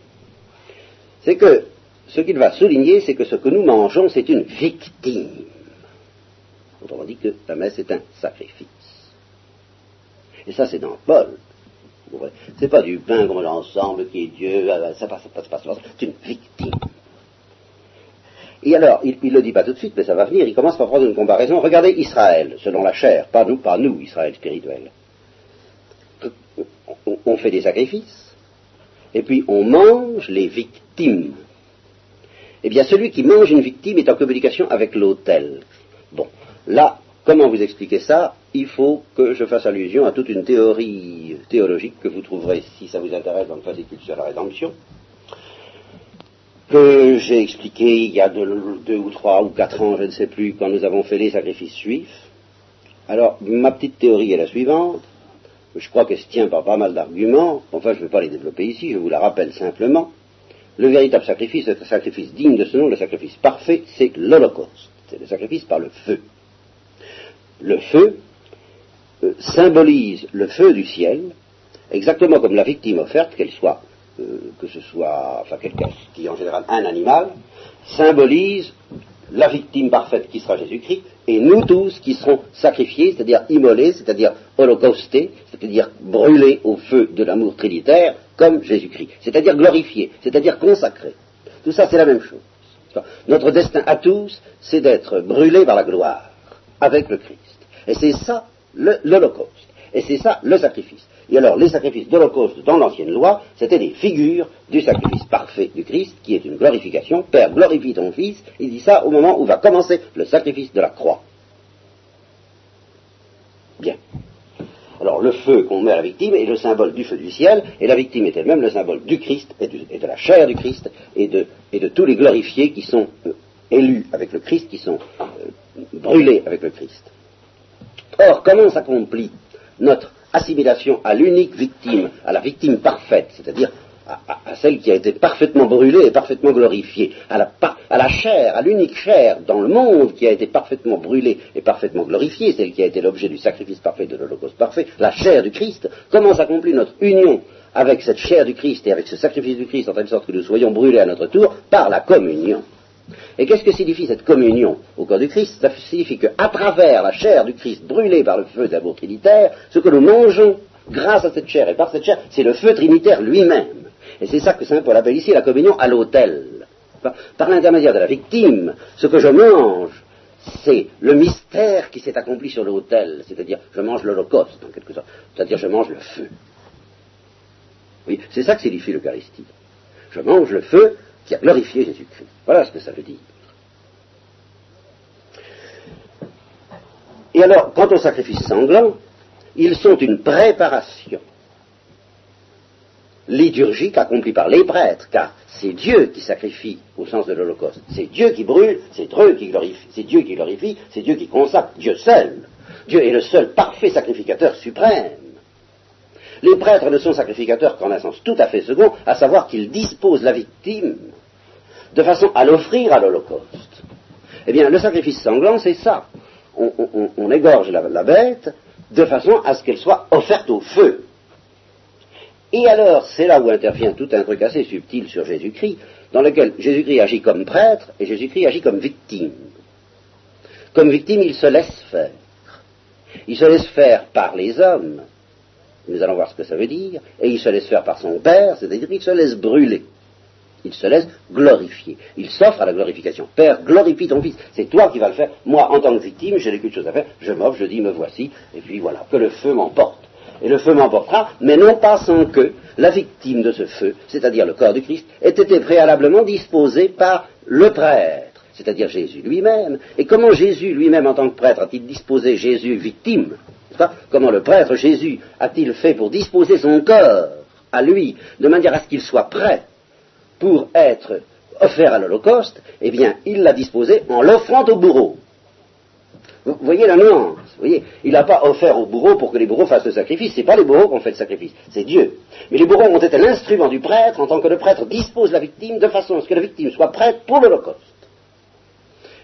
C'est que ce qu'il va souligner, c'est que ce que nous mangeons, c'est une victime. Autrement dit que la messe est un sacrifice. Et ça, c'est dans Paul. C'est pas du pain comme l'ensemble qui est Dieu, ah, ben, ça passe, ça passe, ça passe, c'est une victime. Et alors, il ne le dit pas tout de suite, mais ça va venir, il commence par prendre une comparaison. Regardez Israël, selon la chair, pas nous, pas nous, Israël spirituel. On fait des sacrifices, et puis on mange les victimes. Eh bien, celui qui mange une victime est en communication avec l'autel. Bon, là, comment vous expliquer ça? Il faut que je fasse allusion à toute une théorie théologique que vous trouverez, si ça vous intéresse, dans le fascicule sur la rédemption, que j'ai expliqué il y a deux, ou trois ou quatre ans, je ne sais plus, quand nous avons fait les sacrifices juifs. Alors, ma petite théorie est la suivante. Je crois qu'elle se tient par pas mal d'arguments. Enfin, je ne vais pas les développer ici, je vous la rappelle simplement. Le véritable sacrifice, le sacrifice digne de ce nom, le sacrifice parfait, c'est l'Holocauste. C'est le sacrifice par le feu. Le feu, euh, symbolise le feu du ciel, exactement comme la victime offerte, qu'elle soit, euh, que ce soit, enfin quelqu'un qui est en général un animal, symbolise la victime parfaite qui sera Jésus-Christ, et nous tous qui serons sacrifiés, c'est-à-dire immolés, c'est-à-dire holocaustés, c'est-à-dire brûlés au feu de l'amour trinitaire, comme Jésus-Christ, c'est-à-dire glorifiés, c'est-à-dire consacrés. Tout ça, c'est la même chose. Notre destin à tous, c'est d'être brûlés par la gloire, avec le Christ. Et c'est ça l'Holocauste. Et c'est ça le sacrifice. Et alors, les sacrifices d'Holocauste dans l'ancienne loi, c'était des figures du sacrifice parfait du Christ, qui est une glorification. Père, glorifie ton Fils. Il dit ça au moment où va commencer le sacrifice de la croix. Bien. Alors, le feu qu'on met à la victime est le symbole du feu du ciel, et la victime est elle-même le symbole du Christ, et, de la chair du Christ, et de, tous les glorifiés qui sont euh, élus avec le Christ, qui sont euh, brûlés avec le Christ. Or, comment s'accomplit notre assimilation à l'unique victime, à la victime parfaite, c'est-à-dire à, celle qui a été parfaitement brûlée et parfaitement glorifiée, à la, à la chair, à l'unique chair dans le monde qui a été parfaitement brûlée et parfaitement glorifiée, celle qui a été l'objet du sacrifice parfait, de l'Holocauste parfait, la chair du Christ, comment s'accomplit notre union avec cette chair du Christ et avec ce sacrifice du Christ en telle sorte que nous soyons brûlés à notre tour par la communion? Et qu'est-ce que signifie cette communion au corps du Christ? Ça signifie qu'à travers la chair du Christ brûlée par le feu de l'amour trinitaire, ce que nous mangeons grâce à cette chair et par cette chair, c'est le feu trinitaire lui-même. Et c'est ça que Saint Paul appelle ici la communion à l'autel. Par, l'intermédiaire de la victime, ce que je mange, c'est le mystère qui s'est accompli sur l'autel, c'est-à-dire je mange l'Holocauste en quelque sorte, c'est-à-dire je mange le feu. Oui, c'est ça que signifie l'Eucharistie. Je mange le feu qui a glorifié Jésus-Christ. Voilà ce que ça veut dire. Et alors, quant aux sacrifices sanglants, ils sont une préparation liturgique accomplie par les prêtres, car c'est Dieu qui sacrifie au sens de l'Holocauste. C'est Dieu qui brûle, c'est Dieu qui glorifie, c'est Dieu qui glorifie, c'est Dieu qui consacre, Dieu seul. Dieu est le seul parfait sacrificateur suprême. Les prêtres ne sont sacrificateurs qu'en un sens tout à fait second, à savoir qu'ils disposent la victime de façon à l'offrir à l'Holocauste. Eh bien, le sacrifice sanglant, c'est ça. On, égorge la bête de façon à ce qu'elle soit offerte au feu. Et alors, c'est là où intervient tout un truc assez subtil sur Jésus-Christ, dans lequel Jésus-Christ agit comme prêtre et Jésus-Christ agit comme victime. Comme victime, il se laisse faire. Il se laisse faire par les hommes, nous allons voir ce que ça veut dire, et il se laisse faire par son Père, c'est-à-dire qu'il se laisse brûler. Il se laisse glorifier. Il s'offre à la glorification. Père, glorifie ton Fils. C'est toi qui vas le faire. Moi, en tant que victime, j'ai quelque chose à faire. Je m'offre, je dis, me voici. Et puis voilà, que le feu m'emporte. Et le feu m'emportera, mais non pas sans que la victime de ce feu, c'est-à-dire le corps du Christ, ait été préalablement disposée par le prêtre, c'est-à-dire Jésus lui-même. Et comment Jésus lui-même, en tant que prêtre, a-t-il disposé Jésus victime Comment le prêtre Jésus a-t-il fait pour disposer son corps à lui, de manière à ce qu'il soit prêt pour être offert à l'Holocauste, eh bien, il l'a disposé en l'offrant au bourreau. Vous voyez la nuance vous voyez, il n'a pas offert aux bourreaux pour que les bourreaux fassent le sacrifice. Ce n'est pas les bourreaux qui ont fait le sacrifice, c'est Dieu. Mais les bourreaux ont été l'instrument du prêtre en tant que le prêtre dispose la victime de façon à ce que la victime soit prête pour l'Holocauste.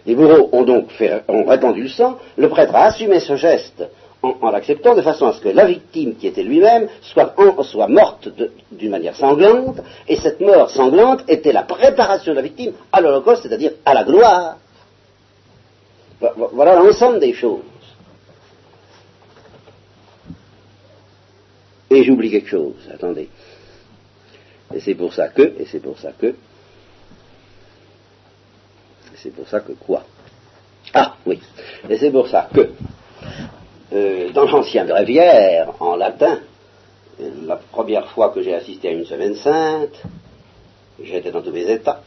Les bourreaux ont donc répandu le sang. Le prêtre a assumé ce geste en, l'acceptant de façon à ce que la victime qui était lui-même soit, morte d'une manière sanglante, et cette mort sanglante était la préparation de la victime à l'Holocauste, c'est-à-dire à la gloire. Voilà l'ensemble des choses. Et j'oublie quelque chose, attendez. Et c'est pour ça que, et c'est pour ça que, c'est pour ça que quoi? Ah, oui. Et c'est pour ça que, euh, dans l'ancien bréviaire, en latin, la première fois que j'ai assisté à une semaine sainte, j'étais dans tous mes états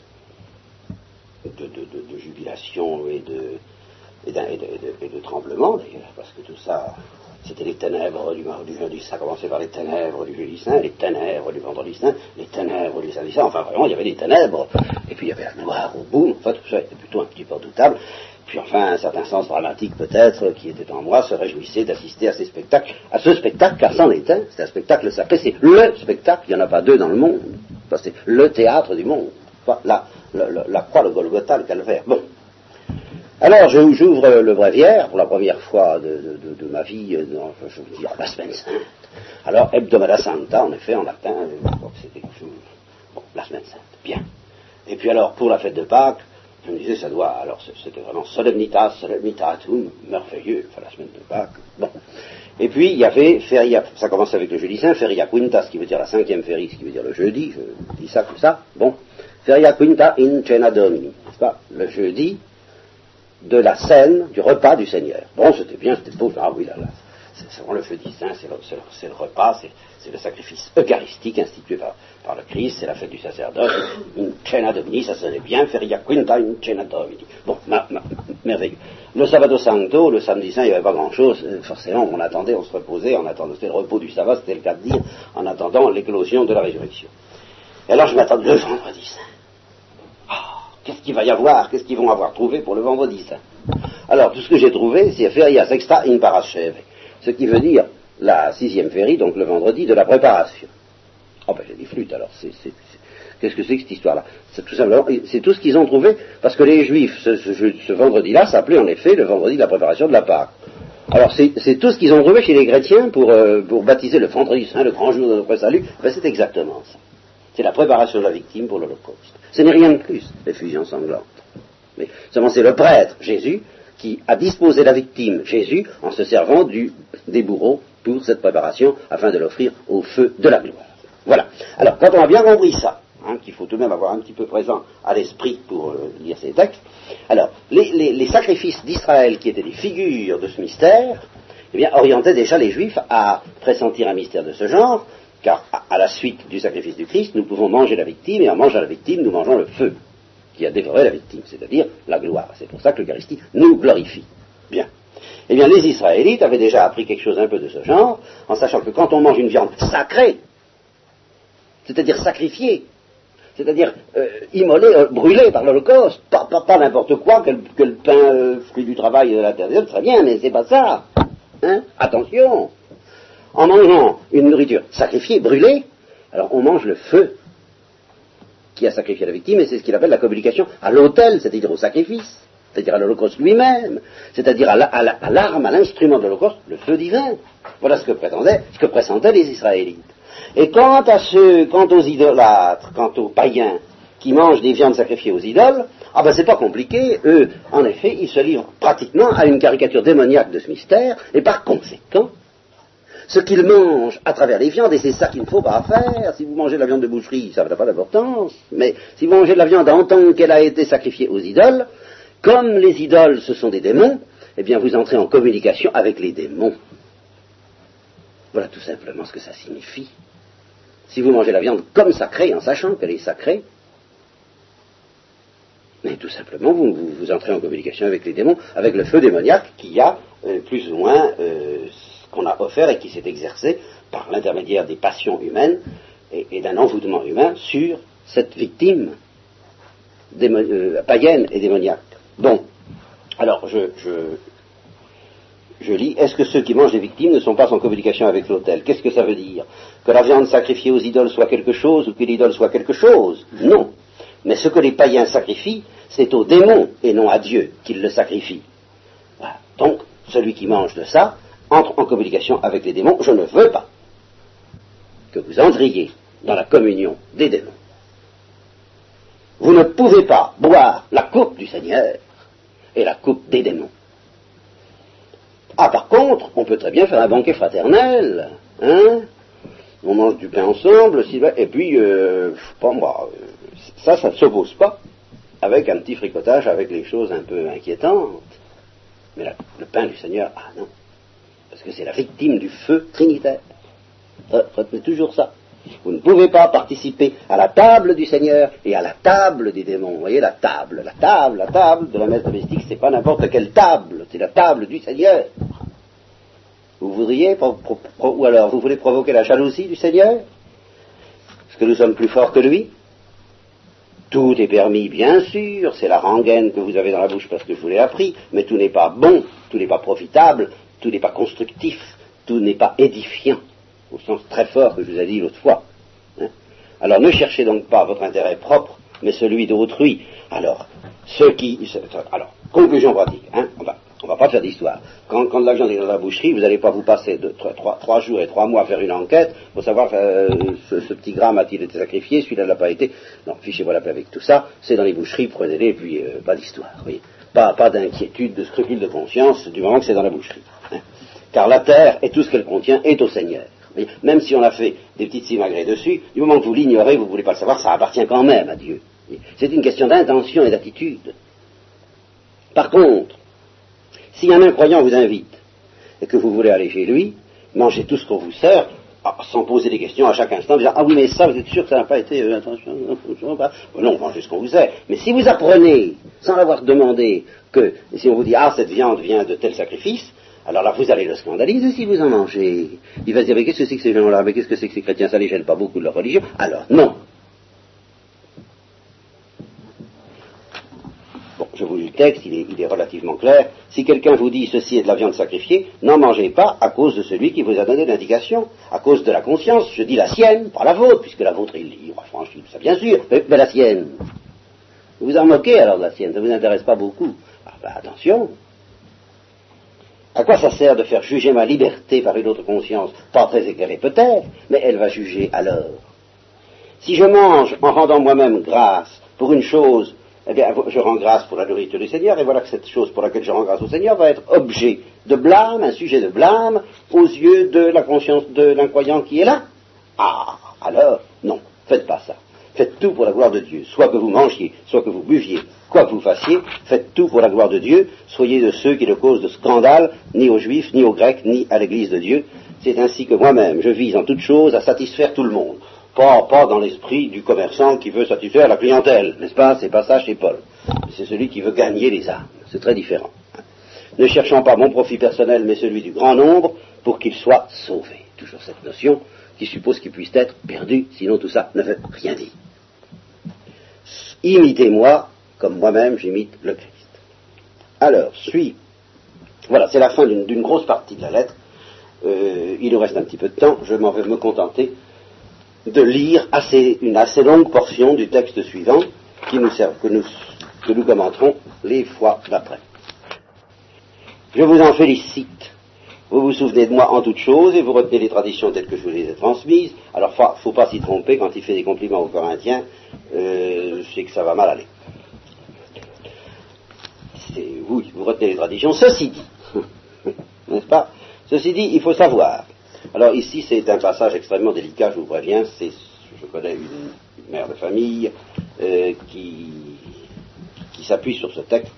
de, jubilation et de, et de, tremblement d'ailleurs, parce que tout ça, c'était les ténèbres du, du jeudi, ça commençait par les ténèbres du jeudi saint, les ténèbres du vendredi saint, les ténèbres du samedi saint, enfin vraiment il y avait des ténèbres, et puis il y avait la noire au bout, enfin tout ça était plutôt un petit peu redoutable, puis enfin un certain sens dramatique peut-être qui était en moi se réjouissait d'assister à ces spectacles, à ce spectacle car c'en est un, c'est un spectacle sacré, c'est le spectacle, il n'y en a pas deux dans le monde, c'est le théâtre du monde, la, la croix, le Golgotha, le calvaire. Bon, alors, j'ouvre le bréviaire pour la première fois de, ma vie, euh, je veux dire, la semaine sainte. Alors, hebdomada santa, en effet, en latin, c'était bon, la semaine sainte, bien. Et puis alors, pour la fête de Pâques, je me disais, ça doit, alors c'était vraiment solemnitas, solemnitatum, merveilleux, enfin la semaine de Pâques, bon. Et puis, il y avait feria, ça commence avec le jeudi saint, feria quinta, ce qui veut dire la cinquième ferie, ce qui veut dire le jeudi, je dis ça comme ça, bon. Feria quinta in cena domini, n'est-ce pas? Le jeudi, de la scène, du repas du Seigneur. Bon, c'était bien, c'était beau, ah oui, là, là, c'est vraiment le feu divin, c'est le, repas, c'est le sacrifice eucharistique institué par, le Christ, c'est la fête du sacerdoce, une cena domini, ça sonnait bien, feria quinta, une cena domini. Bon, merveilleux. Le sabato santo, le samedi saint, il n'y avait pas grand-chose, euh, forcément, on attendait, on se reposait, on attendait, c'était le repos du sabbat, c'était le cas de dire, en attendant l'éclosion de la résurrection. Et alors je m'attendais le vendredi saint. Qu'est-ce qu'il va y avoir? Qu'est-ce qu'ils vont avoir trouvé pour le vendredi saint Alors, tout ce que j'ai trouvé, c'est Feria Sexta in Parasheve, ce qui veut dire la sixième férie, donc le vendredi de la préparation. Oh ben j'ai dit flûte alors, qu'est-ce que c'est que cette histoire-là? C'est tout simplement, c'est tout ce qu'ils ont trouvé, parce que les Juifs, ce, vendredi-là, s'appelait en effet le vendredi de la préparation de la Pâque. Alors c'est tout ce qu'ils ont trouvé chez les chrétiens pour, euh, pour baptiser le vendredi saint, le grand jour de notre salut, ben, c'est exactement ça. C'est la préparation de la victime pour l'Holocauste. Ce n'est rien de plus, l'effusion sanglante. Mais seulement c'est le prêtre, Jésus, qui a disposé la victime, Jésus, en se servant du, des bourreaux pour cette préparation, afin de l'offrir au feu de la gloire. Voilà. Alors, quand on a bien compris ça, hein, qu'il faut tout de même avoir un petit peu présent à l'esprit pour euh, lire ces textes, alors, les, sacrifices d'Israël, qui étaient des figures de ce mystère, eh bien, orientaient déjà les Juifs à pressentir un mystère de ce genre, car à la suite du sacrifice du Christ, nous pouvons manger la victime, et en mangeant la victime, nous mangeons le feu qui a dévoré la victime, c'est-à-dire la gloire. C'est pour ça que l'Eucharistie nous glorifie. Bien. Eh bien, les Israélites avaient déjà appris quelque chose un peu de ce genre, en sachant que quand on mange une viande sacrée, c'est-à-dire sacrifié, c'est-à-dire euh, immolé, euh, brûlé par l'Holocauste, pas, n'importe quoi, que le, pain euh, fruit du travail de la terre très bien, mais c'est pas ça. Hein Attention En mangeant une nourriture sacrifiée, brûlée, alors on mange le feu qui a sacrifié la victime, et c'est ce qu'il appelle la communication à l'autel, c'est-à-dire au sacrifice, c'est-à-dire à l'Holocauste lui-même, c'est-à-dire à l'arme, à l'instrument de l'Holocauste, le feu divin. Voilà ce que prétendaient, ce que pressentaient les Israélites. Et quant à ceux, quant aux idolâtres, quant aux païens qui mangent des viandes sacrifiées aux idoles, ah ben c'est pas compliqué, eux, en effet, ils se livrent pratiquement à une caricature démoniaque de ce mystère, et par conséquent, ce qu'ils mangent à travers les viandes, et c'est ça qu'il ne faut pas faire, si vous mangez de la viande de boucherie, ça n'a pas d'importance, mais si vous mangez de la viande en tant qu'elle a été sacrifiée aux idoles, comme les idoles ce sont des démons, eh bien vous entrez en communication avec les démons. Voilà tout simplement ce que ça signifie. Si vous mangez la viande comme sacrée, en sachant qu'elle est sacrée, mais tout simplement, vous, entrez en communication avec les démons, avec le feu démoniaque qui a euh, plus ou moins euh, ce qu'on a offert et qui s'est exercé par l'intermédiaire des passions humaines et, d'un envoûtement humain sur cette victime euh, païenne et démoniaque. Bon, alors je, je lis, est-ce que ceux qui mangent les victimes ne sont pas en communication avec l'autel? Qu'est-ce que ça veut dire? Que la viande sacrifiée aux idoles soit quelque chose ou que l'idole soit quelque chose? Non. Mais ce que les païens sacrifient, c'est aux démons et non à Dieu qu'ils le sacrifient. Donc, celui qui mange de ça entre en communication avec les démons. Je ne veux pas que vous entriez dans la communion des démons. Vous ne pouvez pas boire la coupe du Seigneur et la coupe des démons. Ah, par contre, on peut très bien faire un banquet fraternel, hein On mange du pain ensemble, et puis, euh, pas moi, euh, ça, ça ne s'oppose pas avec un petit fricotage avec les choses un peu inquiétantes. Mais le pain du Seigneur, ah non, parce que c'est la victime du feu trinitaire. Retenez toujours ça. Vous ne pouvez pas participer à la table du Seigneur et à la table des démons. Vous voyez la table, la table, la table de la messe domestique, c'est pas n'importe quelle table, c'est la table du Seigneur. Vous voudriez, ou alors vous voulez provoquer la jalousie du Seigneur? Est-ce que nous sommes plus forts que lui Tout est permis, bien sûr, c'est la rengaine que vous avez dans la bouche parce que je vous l'ai appris, mais tout n'est pas bon, tout n'est pas profitable, tout n'est pas constructif, tout n'est pas édifiant au sens très fort que je vous ai dit l'autre fois. Hein. Alors ne cherchez donc pas votre intérêt propre, mais celui d'autrui. Alors, ceux qui. Alors, conclusion pratique, hein, on va, on va pas faire d'histoire. Quand, quand la viande est dans la boucherie, vous n'allez pas vous passer de, trois, jours et trois mois à faire une enquête pour savoir euh, ce, petit gramme a-t-il été sacrifié, celui-là n'a pas été. Non, fichez-moi la paix avec tout ça, c'est dans les boucheries, prenez-les, et puis euh, pas d'histoire. Pas, pas d'inquiétude, de scrupule de conscience, du moment que c'est dans la boucherie. Hein. Car la terre et tout ce qu'elle contient est au Seigneur. Même si on a fait des petites simagrées dessus, du moment que vous l'ignorez, vous ne voulez pas le savoir, ça appartient quand même à Dieu. C'est une question d'intention et d'attitude. Par contre, si un incroyant vous invite et que vous voulez aller chez lui, mangez tout ce qu'on vous sert, ah, sans poser des questions à chaque instant, disant Ah oui, mais ça, vous êtes sûr que ça n'a pas été euh, intention Non, mangez ce qu'on vous sert. Mais si vous apprenez, sans l'avoir demandé, que si on vous dit Ah, cette viande vient de tel sacrifice, alors là, vous allez le scandaliser si vous en mangez. Il va se dire, mais qu'est-ce que c'est que ces gens-là? Mais qu'est-ce que c'est que ces chrétiens? Ça les gêne pas beaucoup de leur religion. Alors, non. Bon, je vous lis le texte, il est, relativement clair. Si quelqu'un vous dit ceci est de la viande sacrifiée, n'en mangez pas à cause de celui qui vous a donné l'indication, à cause de la conscience. Je dis la sienne, pas la vôtre, puisque la vôtre est libre. Franchement, ça bien sûr, mais, la sienne. Vous vous en moquez alors de la sienne, ça ne vous intéresse pas beaucoup. Ah, ben, attention, à quoi ça sert de faire juger ma liberté par une autre conscience Pas très éclairée peut-être, mais elle va juger alors. Si je mange en rendant moi-même grâce pour une chose, eh bien, je rends grâce pour la nourriture du Seigneur, et voilà que cette chose pour laquelle je rends grâce au Seigneur va être objet de blâme, un sujet de blâme, aux yeux de la conscience de l'incroyant qui est là. Ah, alors, non, faites pas ça. Faites tout pour la gloire de Dieu. Soit que vous mangiez, soit que vous buviez, quoi que vous fassiez, faites tout pour la gloire de Dieu. Soyez de ceux qui ne causent de scandale ni aux Juifs, ni aux Grecs, ni à l'Église de Dieu. C'est ainsi que moi-même, je vise en toute chose à satisfaire tout le monde. Pas, pas dans l'esprit du commerçant qui veut satisfaire la clientèle, n'est-ce pas? C'est pas ça chez Paul. C'est celui qui veut gagner les âmes. C'est très différent. Ne cherchant pas mon profit personnel, mais celui du grand nombre, pour qu'il soit sauvé. toujours cette notion qui suppose qu'il puisse être perdu, sinon tout ça ne veut rien dire. Imitez-moi comme moi-même j'imite le Christ. Alors, suis. Voilà, c'est la fin d'une grosse partie de la lettre. Euh, il nous reste un petit peu de temps. Je m'en vais me contenter de lire une assez longue portion du texte suivant qui nous que, nous, commenterons les fois d'après. Je vous en félicite. Vous vous souvenez de moi en toutes choses et vous retenez les traditions telles que je vous les ai transmises. Alors, il ne faut pas s'y tromper quand il fait des compliments aux Corinthiens, euh, c'est que ça va mal aller. Vous, vous retenez les traditions. Ceci dit, [LAUGHS] n'est-ce pas? Ceci dit, il faut savoir alors ici, c'est un passage extrêmement délicat, je vous préviens. Je connais une, mère de famille euh, qui, s'appuie sur ce texte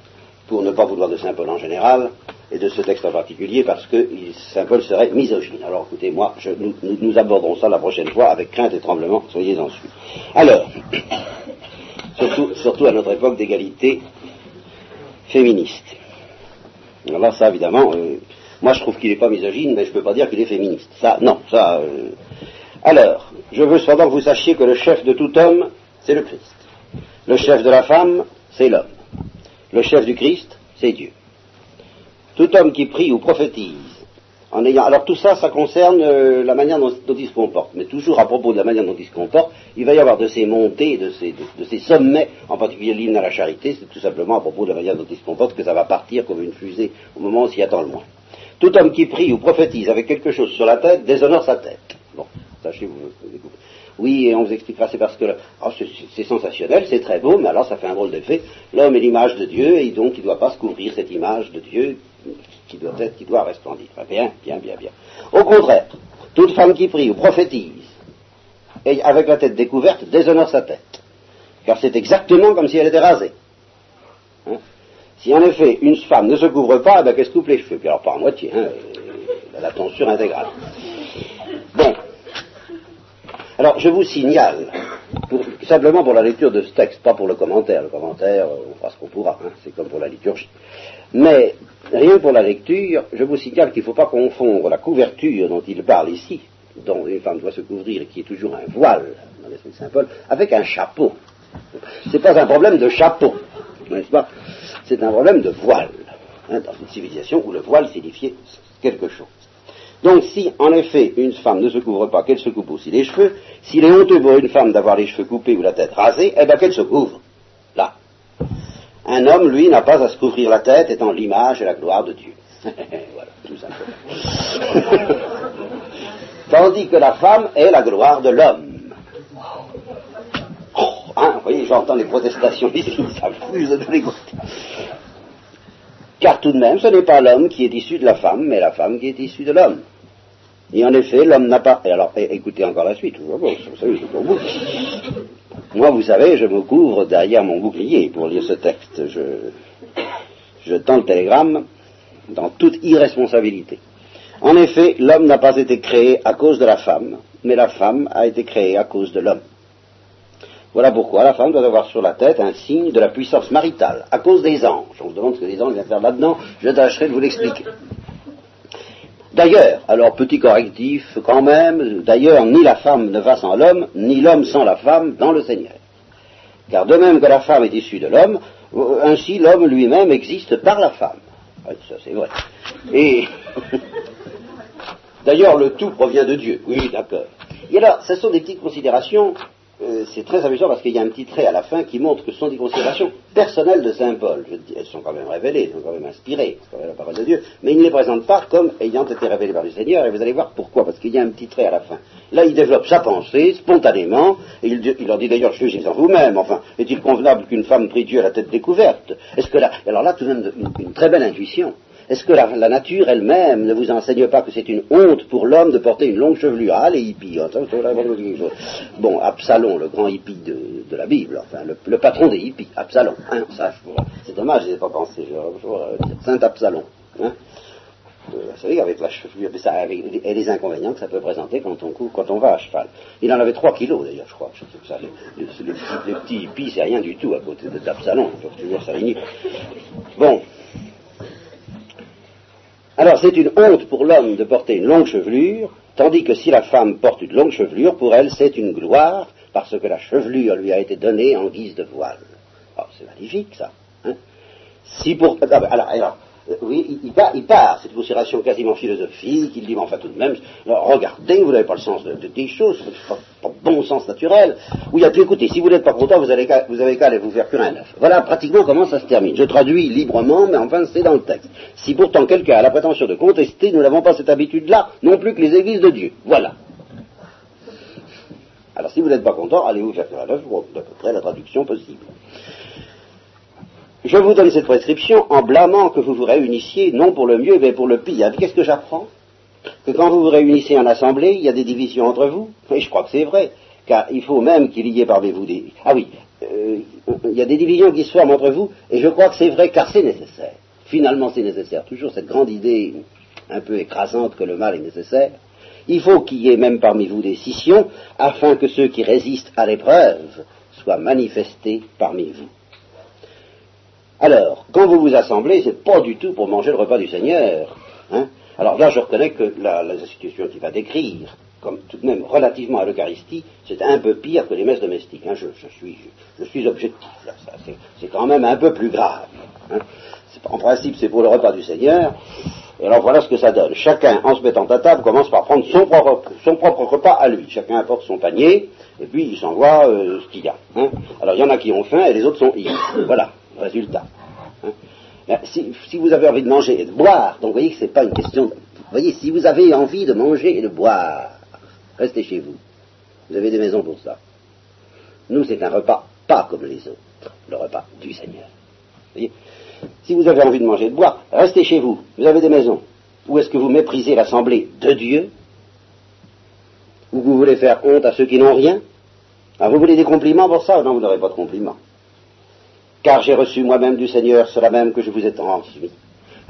pour ne pas vouloir de Saint Paul en général et de ce texte en particulier parce que Saint Paul serait misogyne. Alors écoutez, moi, nous, aborderons ça la prochaine fois avec crainte et tremblement, soyez-en sûrs. Alors, [COUGHS] surtout, à notre époque d'égalité féministe. Alors ça, évidemment, euh, moi, je trouve qu'il n'est pas misogyne, mais je ne peux pas dire qu'il est féministe. Ça, non, ça. Euh. Alors, je veux cependant que vous sachiez que le chef de tout homme, c'est le Christ. Le chef de la femme, c'est l'homme. Le chef du Christ, c'est Dieu. Tout homme qui prie ou prophétise, en ayant. Alors tout ça, ça concerne euh, la manière dont, il se comporte. Mais toujours à propos de la manière dont il se comporte, il va y avoir de ces montées, de ces, de ces sommets, en particulier l'hymne à la charité, c'est tout simplement à propos de la manière dont il se comporte que ça va partir comme une fusée au moment où on s'y attend le moins. Tout homme qui prie ou prophétise avec quelque chose sur la tête déshonore sa tête. Bon, sachez-vous. Oui, et on vous expliquera, c'est parce que oh, c'est sensationnel, c'est très beau, mais alors ça fait un drôle d'effet. L'homme est l'image de Dieu, et donc il ne doit pas se couvrir cette image de Dieu qui doit être, qui doit resplendir. Bien, bien, bien, bien. Au contraire, toute femme qui prie ou prophétise, avec la tête découverte, déshonore sa tête. Car c'est exactement comme si elle était rasée. Si en effet une femme ne se couvre pas, eh ben, qu'elle se coupe les cheveux. Puis alors pas à moitié, hein, la tonsure intégrale. Bon. Alors je vous signale, simplement pour la lecture de ce texte, pas pour le commentaire. Le commentaire, on fera ce qu'on pourra, hein, c'est comme pour la liturgie. Mais rien pour la lecture, je vous signale qu'il ne faut pas confondre la couverture dont il parle ici, dont une femme doit se couvrir et qui est toujours un voile dans l'esprit de Saint Paul, avec un chapeau. Ce n'est pas un problème de chapeau, n'est-ce pas? C'est un problème de voile, hein, dans une civilisation où le voile signifiait quelque chose. Donc si, en effet, une femme ne se couvre pas, qu'elle se coupe aussi les cheveux, s'il est honteux pour une femme d'avoir les cheveux coupés ou la tête rasée, eh bien qu'elle se couvre. Là. Un homme, lui, n'a pas à se couvrir la tête étant l'image et la gloire de Dieu. [LAUGHS] voilà, tout simplement. [LAUGHS] Tandis que la femme est la gloire de l'homme. Hein, vous voyez, j'entends les protestations [LAUGHS] ici, ça fuse de les côtés. Car tout de même, ce n'est pas l'homme qui est issu de la femme, mais la femme qui est issue de l'homme. Et en effet, l'homme n'a pas. Et alors, écoutez encore la suite. Moi, vous savez, je me couvre derrière mon bouclier pour lire ce texte. Je, je tends le télégramme dans toute irresponsabilité. En effet, l'homme n'a pas été créé à cause de la femme, mais la femme a été créée à cause de l'homme. Voilà pourquoi la femme doit avoir sur la tête un signe de la puissance maritale, à cause des anges. On se demande ce que les anges viennent faire là-dedans, je tâcherai de vous l'expliquer. D'ailleurs, alors petit correctif quand même, d'ailleurs ni la femme ne va sans l'homme, ni l'homme sans la femme dans le Seigneur. Car de même que la femme est issue de l'homme, ainsi l'homme lui-même existe par la femme. ça c'est vrai. Et [LAUGHS] d'ailleurs le tout provient de Dieu, oui d'accord. Et alors, ce sont des petites considérations euh, c'est très amusant parce qu'il y a un petit trait à la fin qui montre que ce sont des considérations personnelles de Saint Paul. Je elles sont quand même révélées, elles sont quand même inspirées, c'est quand même la parole de Dieu, mais il ne les présente pas comme ayant été révélées par le Seigneur, et vous allez voir pourquoi, parce qu'il y a un petit trait à la fin. Là, il développe sa pensée spontanément, et il, leur dit d'ailleurs, jugez en vous-même, enfin, est-il convenable qu'une femme prie Dieu à la tête découverte? Est-ce que là, alors là, tout de même, une très belle intuition. Est-ce que la, nature elle-même ne vous enseigne pas que c'est une honte pour l'homme de porter une longue chevelure? Ah, les hippies. Bon, Absalom, le grand hippie de, la Bible, enfin, le, patron des hippies, Absalom. Hein, c'est dommage, je n'ai pas pensé. Je, Saint Absalom. Hein. Euh, vous savez, avec la chevelure, ça et les inconvénients que ça peut présenter quand on, quand on va à cheval. Il en avait 3 kilos d'ailleurs, je crois. ça, les, petits hippies, c'est rien du tout à côté de d'Absalom. Toujours ça Bon, Alors c'est une honte pour l'homme de porter une longue chevelure, tandis que si la femme porte une longue chevelure, pour elle c'est une gloire, parce que la chevelure lui a été donnée en guise de voile. Oh, c'est magnifique ça. Hein si pour... Ah, alors, euh, oui, il, part, c'est une considération quasiment philosophique, il dit, mais enfin tout de même, regardez, vous n'avez pas le sens de, des choses, pas, pas bon sens naturel. Oui, il a tout écouter, si vous n'êtes pas content, vous, avez qu'à aller vous faire cuire un œuf. Voilà pratiquement comment ça se termine. Je traduis librement, mais enfin c'est dans le texte. Si pourtant quelqu'un a la prétention de contester, nous n'avons pas cette habitude-là, non plus que les églises de Dieu. Voilà. Alors si vous n'êtes pas content, allez vous faire cuire un œuf, à peu près la traduction possible. Je vous donne cette prescription en blâmant que vous vous réunissiez, non pour le mieux, mais pour le pire. Qu'est-ce que j'apprends Que quand vous vous réunissez en assemblée, il y a des divisions entre vous. Et je crois que c'est vrai, car il faut même qu'il y ait parmi vous des... Ah oui, euh, il y a des divisions qui se forment entre vous, et je crois que c'est vrai, car c'est nécessaire. Finalement, c'est nécessaire. Toujours cette grande idée un peu écrasante que le mal est nécessaire. Il faut qu'il y ait même parmi vous des scissions, afin que ceux qui résistent à l'épreuve soient manifestés parmi vous. Alors, quand vous vous assemblez, c'est pas du tout pour manger le repas du Seigneur. Hein. Alors là, je reconnais que la, la situation qu'il va décrire, comme tout de même relativement à l'Eucharistie, c'est un peu pire que les messes domestiques. Hein. Je, suis, je, suis objectif, c'est quand même un peu plus grave. Hein. En principe, c'est pour le repas du Seigneur. Et alors voilà ce que ça donne. Chacun, en se mettant à table, commence par prendre son propre, repas à lui. Chacun apporte son panier, et puis il s'envoie euh, ce qu'il y a. Alors il y en a qui ont faim, et les autres sont ivres. Voilà résultat. Hein. Si, vous avez envie de manger et de boire, donc vous voyez que ce n'est pas une question. De, vous voyez, si vous avez envie de manger et de boire, restez chez vous. Vous avez des maisons pour ça. Nous, c'est un repas pas comme les autres, le repas du Seigneur. Voyez si vous avez envie de manger et de boire, restez chez vous. Vous avez des maisons. Ou est-ce que vous méprisez l'assemblée de Dieu? Ou vous voulez faire honte à ceux qui n'ont rien? Alors vous voulez des compliments pour ça Non, vous n'aurez pas de compliments? Car j'ai reçu moi-même du Seigneur cela même que je vous ai transmis.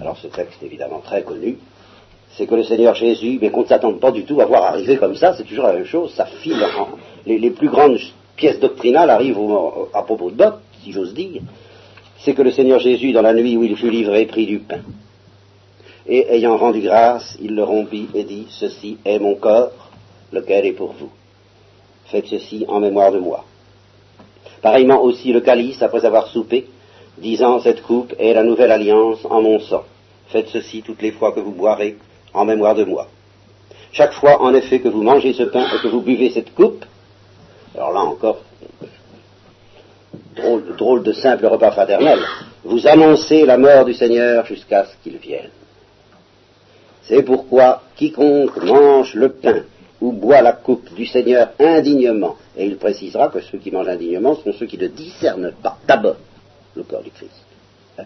Alors ce texte est évidemment très connu, c'est que le Seigneur Jésus, mais qu'on ne s'attende pas du tout à voir arriver comme ça, c'est toujours la même chose, ça file les, plus grandes pièces doctrinales arrivent à propos de Boc, si j'ose dire, c'est que le Seigneur Jésus, dans la nuit où il fut livré, prit du pain. Et ayant rendu grâce, il le rompit et dit, Ceci est mon corps, lequel est pour vous. Faites ceci en mémoire de moi. Pareillement aussi le calice, après avoir soupé, disant Cette coupe est la nouvelle alliance en mon sang. Faites ceci toutes les fois que vous boirez en mémoire de moi. Chaque fois, en effet, que vous mangez ce pain et que vous buvez cette coupe, alors là encore, drôle, drôle de simple repas fraternel, vous annoncez la mort du Seigneur jusqu'à ce qu'il vienne. C'est pourquoi quiconque mange le pain ou boit la coupe du Seigneur indignement, et il précisera que ceux qui mangent indignement sont ceux qui ne discernent pas d'abord le corps du Christ. Hein?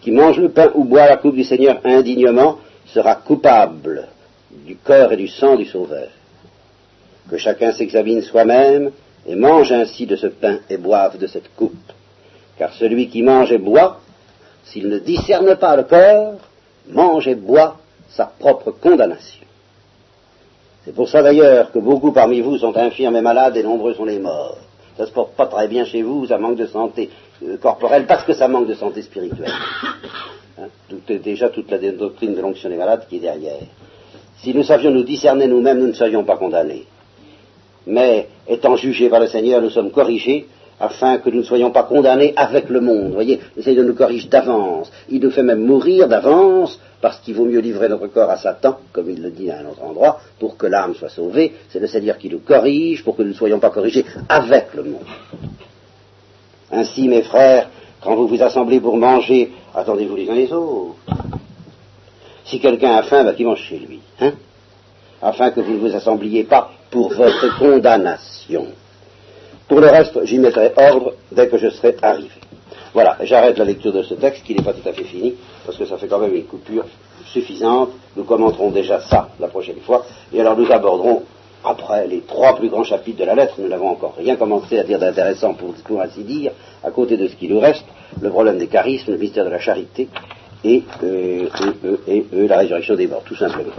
Qui mange le pain ou boit la coupe du Seigneur indignement sera coupable du corps et du sang du Sauveur. Que chacun s'examine soi-même et mange ainsi de ce pain et boive de cette coupe. Car celui qui mange et boit, s'il ne discerne pas le corps, mange et boit sa propre condamnation. C'est pour ça d'ailleurs que beaucoup parmi vous sont infirmes et malades et nombreux sont les morts. Ça se porte pas très bien chez vous, ça manque de santé euh, corporelle parce que ça manque de santé spirituelle. [COUGHS] Hein, déjà toute la doctrine de l'onction des malades qui est derrière. Si nous savions nous discerner nous-mêmes, nous ne serions pas condamnés. Mais étant jugés par le Seigneur, nous sommes corrigés afin que nous ne soyons pas condamnés avec le monde. Voyez, le Seigneur nous corrige d'avance. Il nous fait même mourir d'avance parce qu'il vaut mieux livrer notre corps à Satan, comme il le dit à un autre endroit, pour que l'âme soit sauvée. C'est le Seigneur qui nous corrige pour que nous ne soyons pas corrigés avec le monde. Ainsi, mes frères, quand vous vous assemblez pour manger, attendez-vous les uns les autres. Si quelqu'un a faim, bah, qu'il mange chez lui, hein, afin que vous ne vous assembliez pas pour votre condamnation. Pour le reste, j'y mettrai ordre dès que je serai arrivé. Voilà, j'arrête la lecture de ce texte qui n'est pas tout à fait fini, parce que ça fait quand même une coupure suffisante. Nous commenterons déjà ça la prochaine fois, et alors nous aborderons, après les trois plus grands chapitres de la lettre, nous n'avons encore rien commencé à dire d'intéressant pour, ainsi dire, à côté de ce qui nous reste, le problème des charismes, le mystère de la charité, et, euh, et la résurrection des morts, tout simplement.